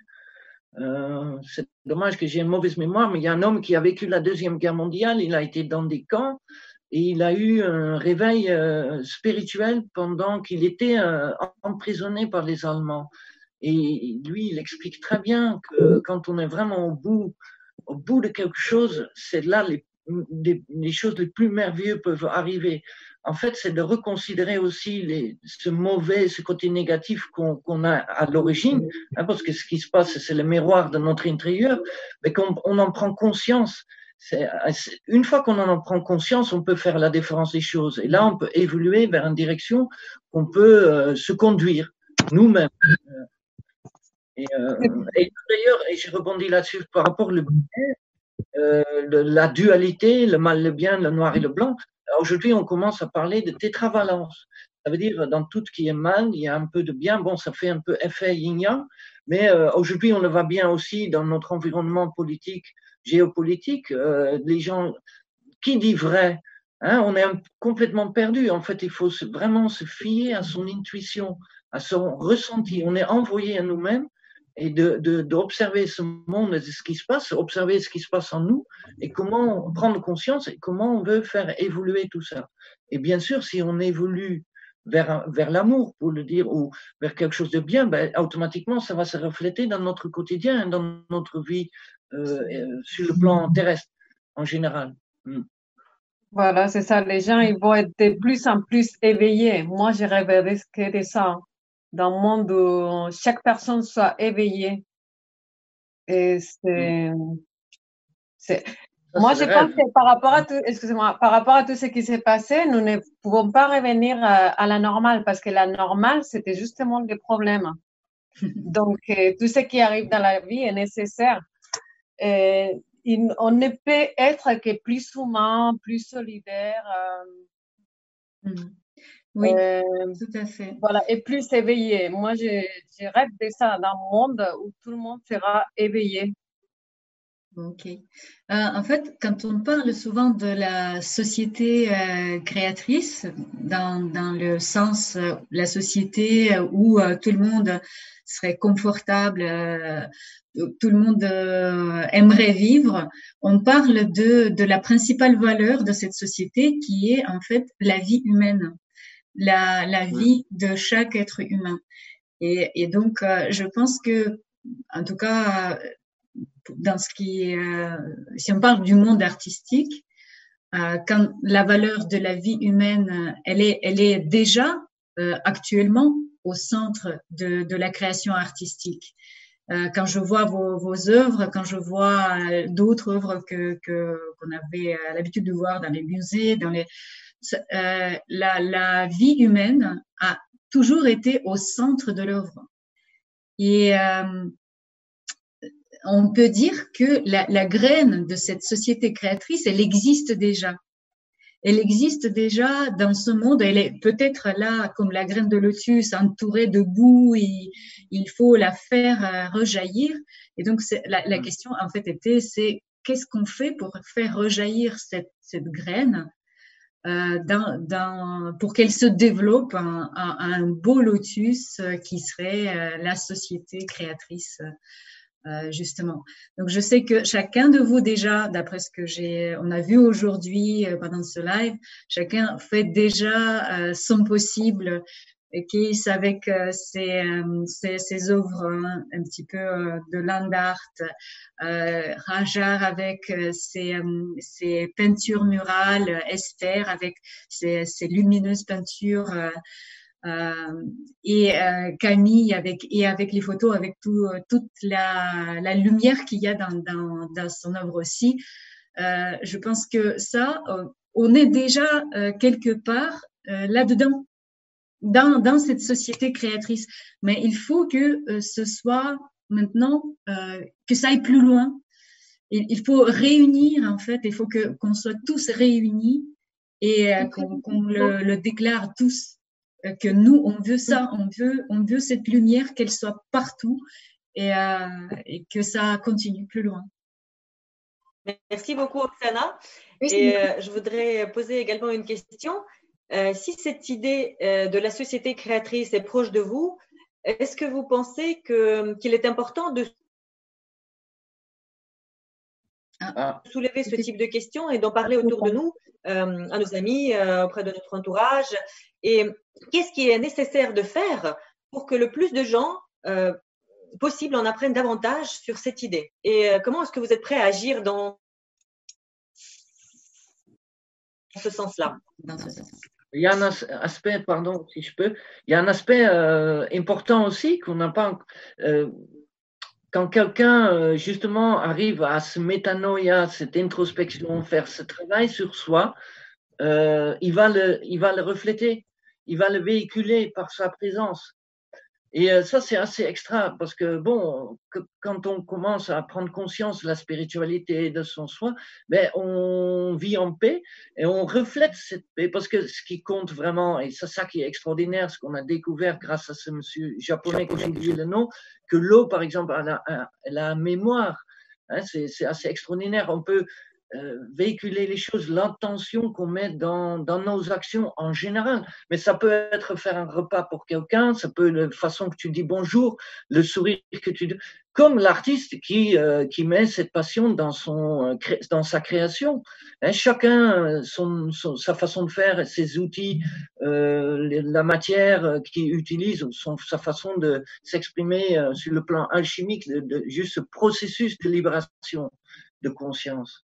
F: Euh, c'est dommage que j'ai une mauvaise mémoire, mais il y a un homme qui a vécu la Deuxième Guerre mondiale, il a été dans des camps et il a eu un réveil euh, spirituel pendant qu'il était euh, emprisonné par les Allemands. Et lui, il explique très bien que quand on est vraiment au bout, au bout de quelque chose, c'est là les, les choses les plus merveilleuses peuvent arriver en fait, c'est de reconsidérer aussi ce mauvais, ce côté négatif qu'on a à l'origine, hein, parce que ce qui se passe, c'est le miroir de notre intérieur, mais qu'on on en prend conscience. une fois qu'on en prend conscience, on peut faire la différence des choses. Et là, on peut évoluer vers une direction qu'on peut euh, se conduire nous-mêmes. Et, euh, et d'ailleurs, et je rebondis là-dessus par rapport au euh, la dualité, le mal, le bien, le noir et le blanc. Aujourd'hui, on commence à parler de tétravalence. Ça veut dire, dans tout ce qui est mal, il y a un peu de bien. Bon, ça fait un peu effet yin mais euh, aujourd'hui, on le voit bien aussi dans notre environnement politique, géopolitique. Euh, les gens, qui dit vrai hein, On est complètement perdu. En fait, il faut vraiment se fier à son intuition, à son ressenti. On est envoyé à nous-mêmes et d'observer de, ce monde et ce qui se passe, observer ce qui se passe en nous et comment prendre conscience et comment on veut faire évoluer tout ça. Et bien sûr, si on évolue vers, vers l'amour, pour le dire, ou vers quelque chose de bien, ben, automatiquement, ça va se refléter dans notre quotidien, dans notre vie euh, euh sur le plan terrestre en général. Hmm.
D: Voilà, c'est ça. Les gens, ils vont être de plus en plus éveillés. Moi, rêverais que de ça dans un monde où chaque personne soit éveillée. Et c'est, c'est, moi, je pense que par rapport à tout, excusez-moi, par rapport à tout ce qui s'est passé, nous ne pouvons pas revenir à, la normale parce que la normale, c'était justement des problèmes. Donc, euh, tout ce qui arrive dans la vie est nécessaire. Et on ne peut être que plus humain, plus solidaire.
A: Euh, mm. Oui, euh, tout à fait.
D: Voilà, et plus éveillé. Moi, je, je rêve de ça, d'un monde où tout le monde sera éveillé.
A: Ok. Euh, en fait, quand on parle souvent de la société euh, créatrice, dans, dans, le sens la société où tout le monde serait confortable, tout le monde aimerait vivre, on parle de, de la principale valeur de cette société qui est en fait la vie humaine, la, la vie de chaque être humain. Et, et donc, je pense que, en tout cas, dans ce qui euh, si on parle du monde artistique, euh, quand la valeur de la vie humaine, elle est, elle est déjà euh, actuellement au centre de, de, la création artistique. Euh, quand je vois vos, vos, œuvres, quand je vois euh, d'autres œuvres que qu'on avait l'habitude de voir dans les musées, dans les la, la vie humaine a toujours été au centre de l'œuvre. Et on peut dire que la, graine de cette société créatrice, elle existe déjà. Elle existe déjà dans ce monde. Elle est peut-être là comme la graine de lotus, entourée de boue. Et il faut la faire euh, rejaillir. Et donc la, la, mm. question en fait était, c'est qu'est-ce qu'on fait pour faire rejaillir cette, graine euh, pour qu'elle se développe un, un, beau lotus euh, qui serait la société créatrice euh, justement. Donc, je sais que chacun de vous déjà, d'après ce que j'ai, on a vu aujourd'hui euh, pendant ce live, chacun fait déjà euh, son possible et qui avec ses, ses, œuvres hein, un petit peu de land art, Rajar avec ses, ses, peintures murales, Esther avec ses, ses lumineuses peintures euh, et euh, Camille avec et avec les photos, avec tout, euh, toute la, la lumière qu'il y a dans, dans, dans, son œuvre aussi. je pense que ça, on est déjà quelque part là-dedans, dans, dans cette société créatrice. Mais il faut que ce soit maintenant, que ça aille plus loin. Il, il, faut réunir, en fait, il faut que qu'on soit tous réunis et qu'on le, le déclare tous euh, que nous, on veut ça, on veut, on veut cette lumière, qu'elle soit partout et, euh, et, que ça continue plus loin.
B: Merci beaucoup, Oksana. et euh, je voudrais poser également une question. Si cette idée de la société créatrice est proche de vous, est-ce que vous pensez qu'il est important de ah. Soulever ce type de questions et d'en parler autour de nous, euh, à nos amis, euh, auprès de notre entourage? Et qu'est-ce qui est nécessaire de faire pour que le plus de gens euh, possible en apprennent davantage sur cette idée? Et comment est-ce que vous êtes prêt à agir dans ce sens-là?
F: Il y a un aspect, pardon, si je peux, il y a un aspect important aussi qu'on n'a pas, quand quelqu'un euh, justement arrive à ce métanoïa, cette introspection, faire ce travail sur soi, euh, il, va le, il va le refléter, il va le véhiculer par sa présence. Et euh, ça, c'est assez extra parce que, bon, quand on commence à prendre conscience de la spiritualité de son soi, ben, on vit en paix et on reflète cette paix parce que ce qui compte vraiment, et c'est ça qui est extraordinaire, ce qu'on a découvert grâce à ce monsieur japonais que j'ai oublié le nom, que l'eau, par exemple, elle a, elle a mémoire. Hein, c'est assez extraordinaire. On peut euh, véhiculer les choses, l'intention qu'on met dans, dans, nos actions en général. Mais ça peut être faire un repas pour quelqu'un, ça peut être la façon que tu dis bonjour, le sourire que tu comme l'artiste qui, euh, qui met cette passion dans, son, euh, dans sa création. Hein, chacun, son, sa façon de faire, ses outils, la matière qu'il utilise, son, sa façon de s'exprimer sur le plan alchimique, de, de, juste ce processus de libération de conscience.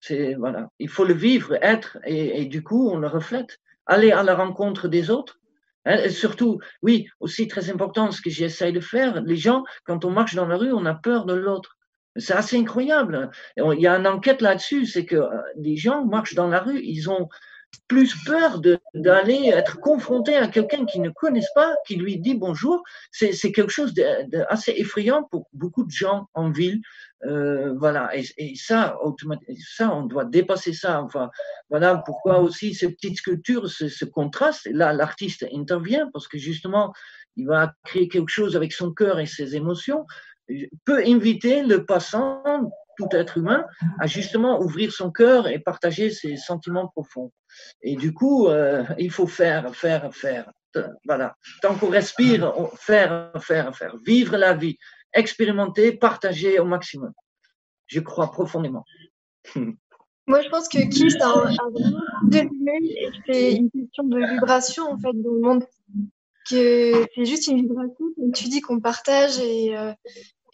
F: C'est voilà, il faut le vivre, être, et, du coup on le reflète. Aller à la rencontre des autres. Hein, et surtout, oui, aussi très important, ce que j'essaye de faire, les gens, quand on marche dans la rue, on a peur de l'autre. C'est assez incroyable. Il y a une enquête là-dessus, c'est que euh, les gens marchent dans la rue, ils ont plus peur d'aller être confronté à quelqu'un qui ne connaissent pas, qui lui dit bonjour. C'est quelque chose d'assez effrayant pour beaucoup de gens en ville. Euh, voilà, et, et ça, ça, on doit dépasser ça. Enfin, voilà pourquoi aussi ces petites sculptures, ce, contraste. Là, l'artiste intervient parce que justement, il va créer quelque chose avec son cœur et ses émotions peut inviter le passant tout être humain à justement ouvrir son cœur et partager ses sentiments profonds. Et du coup, euh, il faut faire, faire, faire. Voilà. Tant qu'on respire, faire, faire, faire. Vivre la vie, expérimenter, partager au maximum. Je crois profondément.
C: Moi, je pense que Kiss a, un vraiment c'est une question de vibration en fait dans le monde. Que c'est juste une vibration, comme tu dis, qu'on partage et, euh,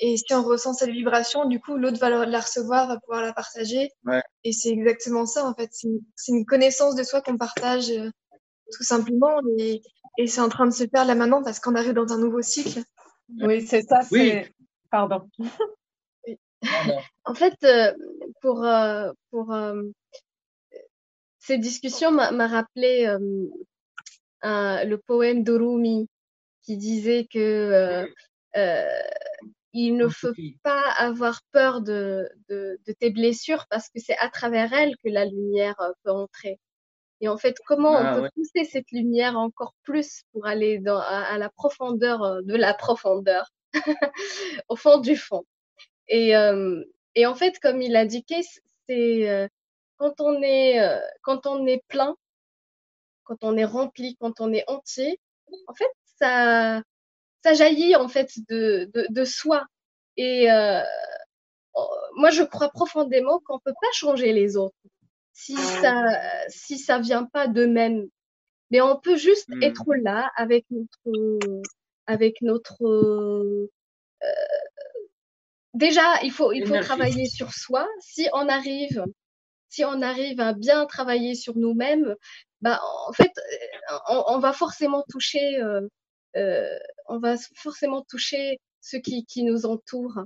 C: et si on ressent cette vibration, du coup, l'autre va la recevoir, va pouvoir la partager. Et c'est exactement ça, en fait. C'est une, connaissance de soi qu'on partage euh, tout simplement. Et, et c'est en train de se faire là maintenant parce qu'on arrive dans un nouveau cycle.
D: Oui, c'est ça. Oui. Pardon.
E: en fait, euh, pour, euh, pour ces discussions m'a rappelé le poème d'Orumi qui disait que il ne faut pas avoir peur de, de, tes blessures parce que c'est à travers elles que la lumière euh, peut entrer. Et en fait, comment on ah peut pousser cette lumière encore plus pour aller dans, à, la profondeur euh, de la profondeur, au fond du fond. Et, euh, et en fait, comme il a dit, c'est quand on est quand on est plein, quand on est rempli, quand on est entier, en fait, ça ça jaillit en fait de, de, de soi. Et euh, oh, moi, je crois profondément qu'on peut pas changer les autres si ça si ça vient pas d'eux-mêmes. Mais on peut juste mmh. être là avec notre avec notre euh, déjà il faut il faut travailler sur soi. Si on arrive si on arrive à bien travailler sur nous-mêmes, bah en fait on, on va forcément toucher euh, euh, on va forcément toucher ceux qui, qui, nous entourent.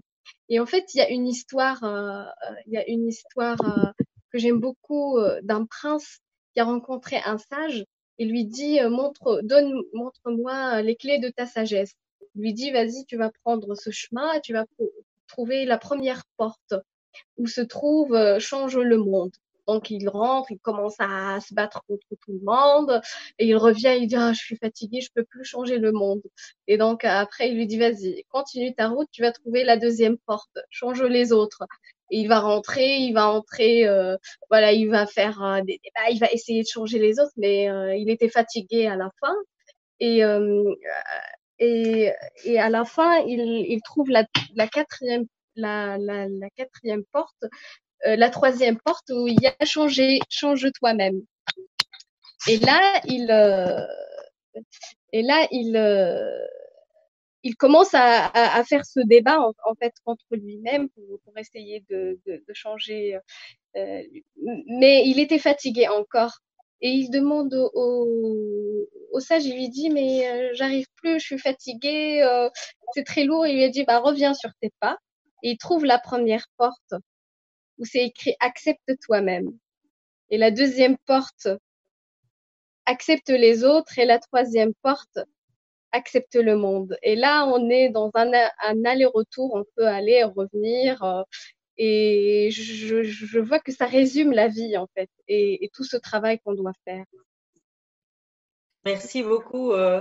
E: Et en fait, il y a une histoire, euh, il y a une histoire euh, que j'aime beaucoup d'un prince qui a rencontré un sage et lui dit montre, donne, montre-moi les clés de ta sagesse. Il lui dit vas-y, tu vas prendre ce chemin et tu vas trouver la première porte où se trouve change le monde. Donc il rentre, il commence à se battre contre tout le monde et il revient, il dit ah, je suis fatigué, je peux plus changer le monde. Et donc après il lui dit vas-y, continue ta route, tu vas trouver la deuxième porte, change les autres. Il va rentrer, il va entrer, euh, voilà, il va faire euh, des débats, il va essayer de changer les autres, mais euh, il était fatigué à la fin. Et et, et à la fin, il, il trouve la, la quatrième la, la, la, quatrième porte euh, la troisième porte où il y a changé, change toi-même. Et là, il, euh, et là, il, euh, il commence à, à, faire ce débat en, fait contre lui-même pour, pour, essayer de, de, de changer. Euh, mais il était fatigué encore. Et il demande au, au, sage, il lui dit, mais j'arrive plus, je suis fatigué, c'est très lourd. Il lui a dit, bah, reviens sur tes pas. Et il trouve la première porte où c'est écrit accepte toi-même. Et la deuxième porte, accepte les autres. Et la troisième porte, accepte le monde. Et là, on est dans un, aller-retour, on peut aller et revenir. Euh, et je, vois que ça résume la vie, en fait, et, tout ce travail qu'on doit faire.
B: Merci beaucoup, euh,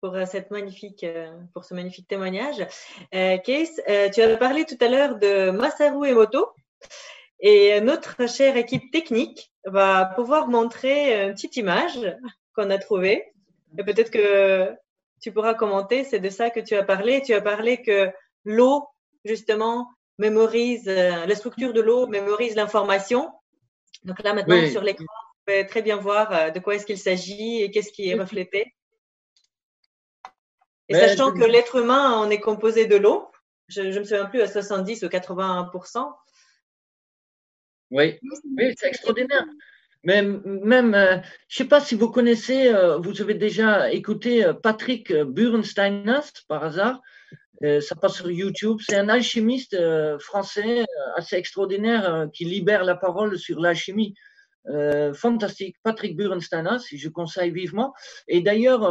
B: pour, euh, cette magnifique, euh, pour ce magnifique témoignage. Case, tu as parlé tout à l'heure de Masaru Emoto et notre chère équipe technique va pouvoir montrer une petite image qu'on a trouvée. Et peut-être que tu pourras commenter, c'est de ça que tu as parlé. Tu as parlé que l'eau, justement, mémorise, la structure de l'eau mémorise l'information. Donc là, maintenant, sur l'écran, vous pouvez très bien voir de quoi est-ce qu'il s'agit et qu'est-ce qui est reflété. Et sachant que l'être humain, on est composé de l'eau, je ne me souviens plus à 70 ou 81%
F: Oui, oui c'est extraordinaire. Mais même, euh, je ne sais pas si vous connaissez, euh, vous avez déjà écouté euh, Patrick Burensteiners par hasard. ça passe sur YouTube. C'est un alchimiste français assez extraordinaire qui libère la parole sur l'alchimie. fantastique, Patrick Burenstein, si je conseille vivement. Et d'ailleurs,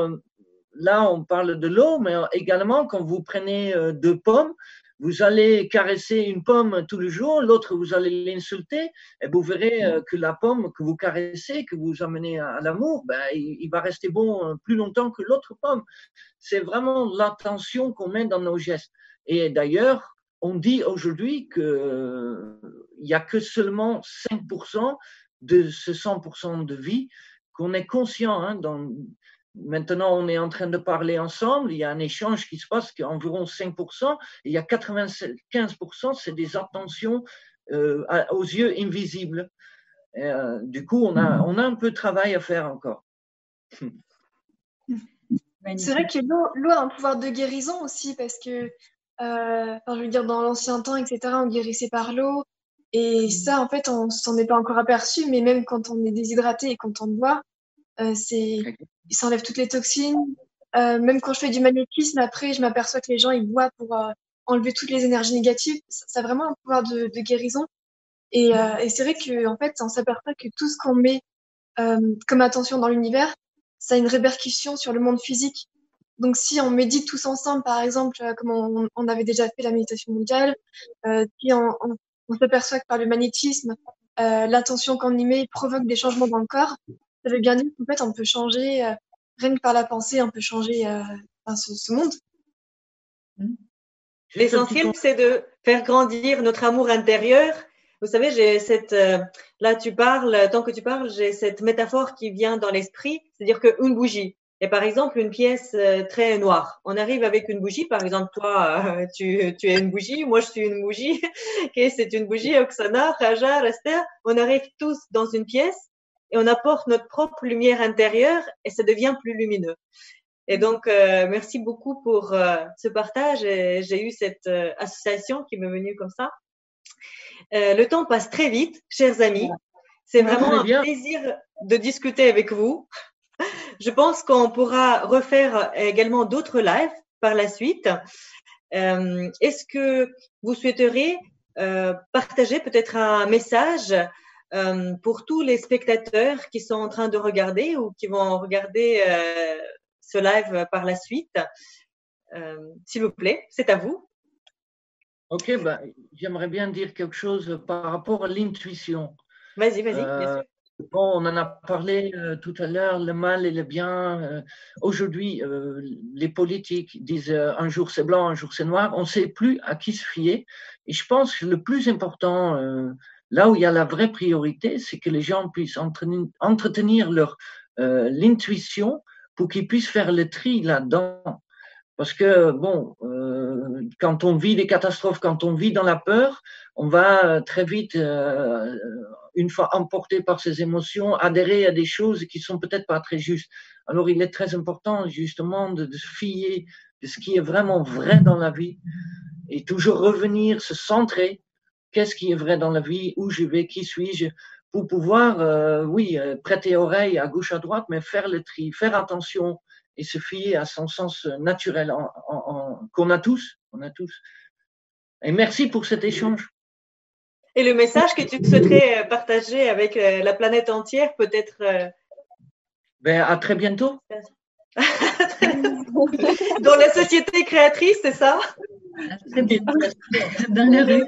F: là, on parle de l'eau, mais également quand vous prenez deux pommes, vous allez caresser une pomme tout le jour, l'autre vous allez l'insulter, et vous verrez euh, que la pomme que vous caressez, que vous amenez à, l'amour, ben, il, va rester bon euh, plus longtemps que l'autre pomme. C'est vraiment l'attention qu'on met dans nos gestes. Et d'ailleurs, on dit aujourd'hui qu'il euh, n'y a que seulement 5% de ce 100% de vie qu'on est conscient hein, dans, Maintenant, on est en train de parler ensemble, il y a un échange qui se passe qui est environ 5%, il y a 95%, c'est des attentions euh, aux yeux invisibles. Euh, du coup, on a, on a un peu de travail à faire encore.
C: C'est vrai que l'eau a un pouvoir de guérison aussi, parce que, euh, je veux dire, dans l'ancien temps, etc., on guérissait par l'eau. Et ça, en fait, on s'en est pas encore aperçu, mais même quand on est déshydraté et quand on boit, c'est il s'enlève toutes les toxines. Euh, même quand je fais du magnétisme, après, je m'aperçois que les gens, ils boivent pour euh, enlever toutes les énergies négatives. Ça, a vraiment un pouvoir de, de guérison. Et, euh, et c'est vrai qu'en en fait, on s'aperçoit que tout ce qu'on met euh, comme attention dans l'univers, ça a une répercussion sur le monde physique. Donc, si on médite tous ensemble, par exemple, euh, comme on, on avait déjà fait la méditation mondiale, puis on, on, on s'aperçoit que par le magnétisme, l'attention qu'on y met provoque des changements dans le corps, ça veut bien dire qu'en fait, on peut changer, euh, rien que par la pensée, on peut changer euh, ce, monde.
B: Mmh. L'essentiel, c'est de faire grandir notre amour intérieur. Vous savez, j'ai cette, euh, là, tu parles, tant que tu parles, j'ai cette métaphore qui vient dans l'esprit, c'est-à-dire qu'une bougie, et par exemple, une pièce très noire. On arrive avec une bougie, par exemple, toi, tu, tu es une bougie, moi je suis une bougie, okay, c'est une bougie, Oksana, Raja, Esther. On arrive tous dans une pièce et on apporte notre propre lumière intérieure et ça devient plus lumineux. Et donc, euh, merci beaucoup pour euh, ce partage. J'ai eu cette euh, association qui m'est venue comme ça. le temps passe très vite, chers amis. C'est vraiment un plaisir de discuter avec vous. Je pense qu'on pourra refaire également d'autres lives par la suite. Est-ce que vous souhaiteriez partager peut-être un message euh, pour tous les spectateurs qui sont en train de regarder ou qui vont regarder euh, ce live par la suite. Euh, s'il vous plaît, c'est à vous.
F: Ok, bah, j'aimerais bien dire quelque chose par rapport à l'intuition.
B: Vas-y, vas-y.
F: Bon, on en a parlé tout à l'heure, le mal et le bien. Aujourd'hui, les politiques disent un jour c'est blanc, un jour c'est noir. On ne sait plus à qui se fier. Et je pense que le plus important Là où il y a la vraie priorité, c'est que les gens puissent entretenir leur euh, l'intuition pour qu'ils puissent faire le tri là-dedans. Parce que bon, euh, quand on vit des catastrophes, quand on vit dans la peur, on va très vite, euh, une fois emporté par ses émotions, adhérer à des choses qui sont peut-être pas très justes. Alors, il est très important justement de, de se fier de ce qui est vraiment vrai dans la vie et toujours revenir, se centrer qu'est-ce qui est vrai dans la vie, où je vais, qui suis-je, pour pouvoir, euh, oui, euh, prêter oreille à gauche, à droite, mais faire le tri, faire attention et se fier à son sens naturel qu'on a tous, on a tous. Et merci pour cet échange.
B: Et le message que tu souhaiterais euh, partager avec la planète entière, peut-être
F: ben, À très bientôt.
B: Dans la société créatrice, c'est ça?
F: Dans la rue.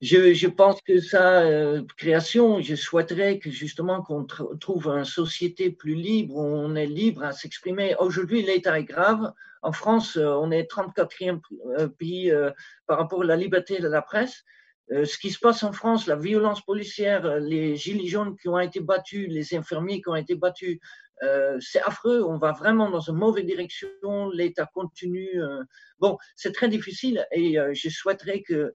F: je, je, pense que ça, euh, création, je souhaiterais que justement qu'on trouve une société plus libre, où on est libre à s'exprimer. Aujourd'hui, l'état est grave. En France, euh, on est 34e euh, pays par rapport à la liberté de la presse. ce qui se passe en France, la violence policière, les gilets jaunes qui ont été battus, les infirmiers qui ont été battus, euh, c'est affreux, on va vraiment dans une mauvaise direction, l'État continue. Euh. bon, c'est très difficile et euh, je souhaiterais que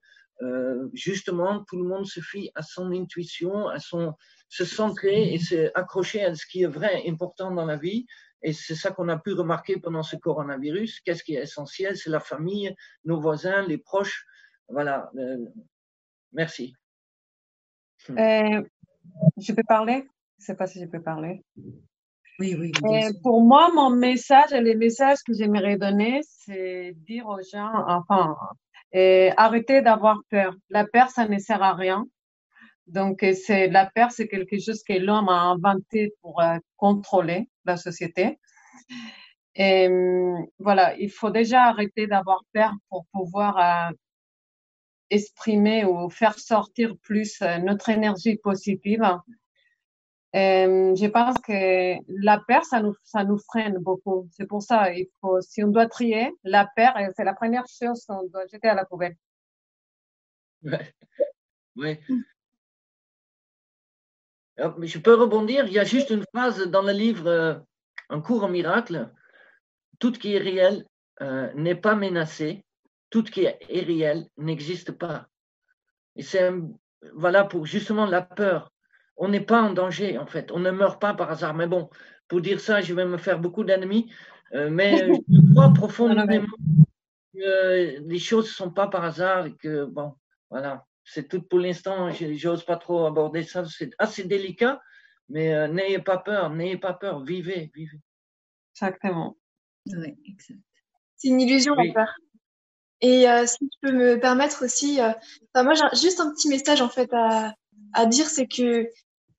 F: justement tout le monde se fie à son intuition, à son se centrer et se accrocher à ce qui est vrai, important dans la vie. Et c'est ça qu'on a pu remarquer pendant ce coronavirus. Qu'est-ce qui est essentiel? C'est la famille, nos voisins, les proches. Voilà. merci.
D: je peux parler? Je ne sais pas si je peux parler. Oui, oui. pour moi, mon message et les messages que j'aimerais donner, c'est dire aux gens, enfin, arrêtez d'avoir peur. La peur, ça ne sert à rien. Donc, c'est la peur, c'est quelque chose que l'homme a inventé pour contrôler la société. Et voilà, il faut déjà arrêter d'avoir peur pour pouvoir exprimer ou faire sortir plus notre énergie positive euh, je pense que la peur, ça nous, ça nous freine beaucoup. C'est pour ça, il faut, si on doit trier, la peur, euh, c'est la première chose qu'on doit jeter à la poubelle.
F: Ouais. ouais. Je peux rebondir, il y a juste une phrase dans le livre euh, Un cours au miracle. Tout qui est réel n'est pas menacé, tout qui est irréel n'existe pas. Et c'est voilà pour justement la peur on n'est pas en danger, en fait. On ne meurt pas par hasard. Mais bon, pour dire ça, je vais me faire beaucoup d'ennemis. Euh, mais je crois profondément que les choses ne sont pas par hasard et que, bon, voilà, c'est tout pour l'instant. J'ose pas trop aborder ça. C'est assez délicat, mais euh, n'ayez pas peur, n'ayez pas peur. Vivez, vivez.
D: Exactement.
A: Oui, exact.
C: C'est une illusion, oui. peur. Et euh, si je peux me permettre aussi, moi j'ai juste un petit message en fait à, à dire, c'est que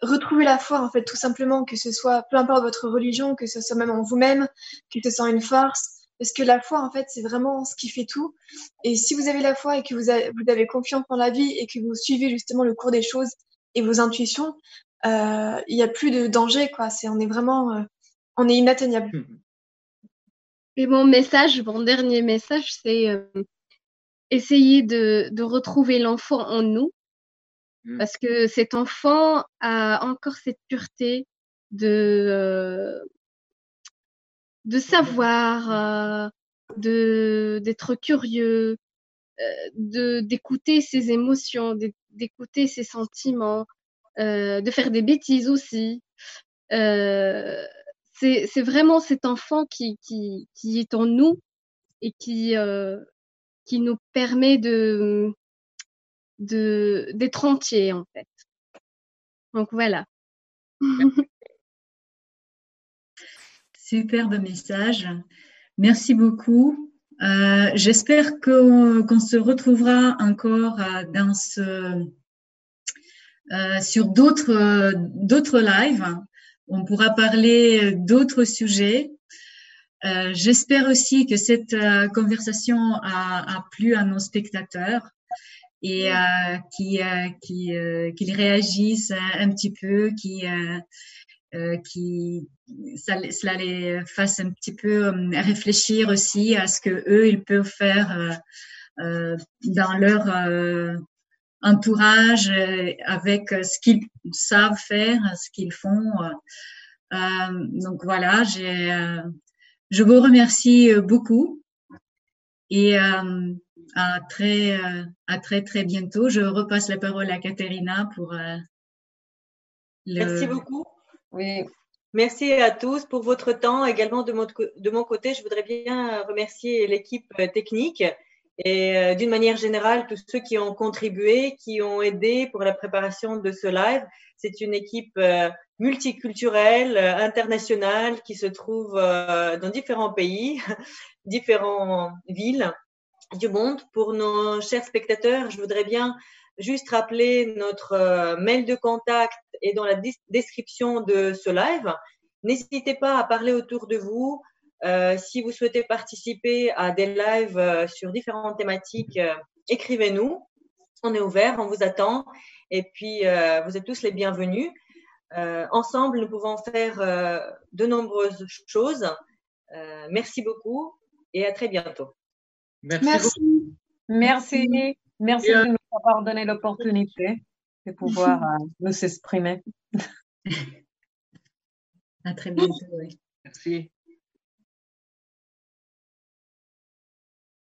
C: retrouver la foi, en fait, tout simplement, que ce soit, peu importe votre religion, que ce soit même en vous-même, que ce soit une force, parce que la foi, en fait, c'est vraiment ce qui fait tout. Et si vous avez la foi et que vous avez, vous avez confiance en la vie et que vous suivez justement le cours des choses et vos intuitions, euh, il n'y a plus de danger, quoi. C'est, on est vraiment, euh, on est inatteignable.
E: Mmh. Et mon message, mon dernier message, c'est euh, essayer de, de retrouver l'enfant en nous Mmh. Parce que cet enfant a encore cette pureté de, euh, de savoir, euh, de, d'être curieux, euh, de, d'écouter ses émotions, d'écouter ses sentiments, de faire des bêtises aussi. c'est, c'est vraiment cet enfant qui, qui, qui est en nous et qui, qui nous permet de, de d'être entier en fait. Donc voilà.
A: Superbe message. Merci beaucoup. Euh, J'espère qu'on se retrouvera encore euh, dans ce, euh, sur d'autres d'autres lives. On pourra parler d'autres sujets. Euh, J'espère aussi que cette conversation a, a, plu à nos spectateurs et euh, qui euh, qui euh, qu'ils réagissent un petit peu, qui qui ça, cela les fasse un petit peu réfléchir aussi à ce que eux ils peuvent faire dans leur entourage avec ce qu'ils savent faire, ce qu'ils font. donc voilà, j'ai, je vous remercie beaucoup et à très, euh, à très, très bientôt. Je repasse la parole à Katerina pour. Euh,
B: le... Merci beaucoup. Oui. Merci à tous pour votre temps. Également de mon, de mon côté, je voudrais bien remercier l'équipe euh, technique et d'une manière générale tous ceux qui ont contribué, qui ont aidé pour la préparation de ce live. C'est une équipe multiculturelle, internationale qui se trouve dans différents pays, différentes villes du monde. Pour nos chers spectateurs, je voudrais bien juste rappeler notre euh, mail de contact et dans la description de ce live. N'hésitez pas à parler autour de vous. Euh, si vous souhaitez participer à des lives euh, sur différentes thématiques, écrivez-nous. On est ouvert, on vous attend. Et puis, vous êtes tous les bienvenus. ensemble, nous pouvons faire de nombreuses choses. merci beaucoup et à très bientôt.
D: Merci. Merci. Merci, Merci de nous avoir donné l'opportunité de pouvoir euh, nous exprimer.
A: À très bientôt.
F: Merci.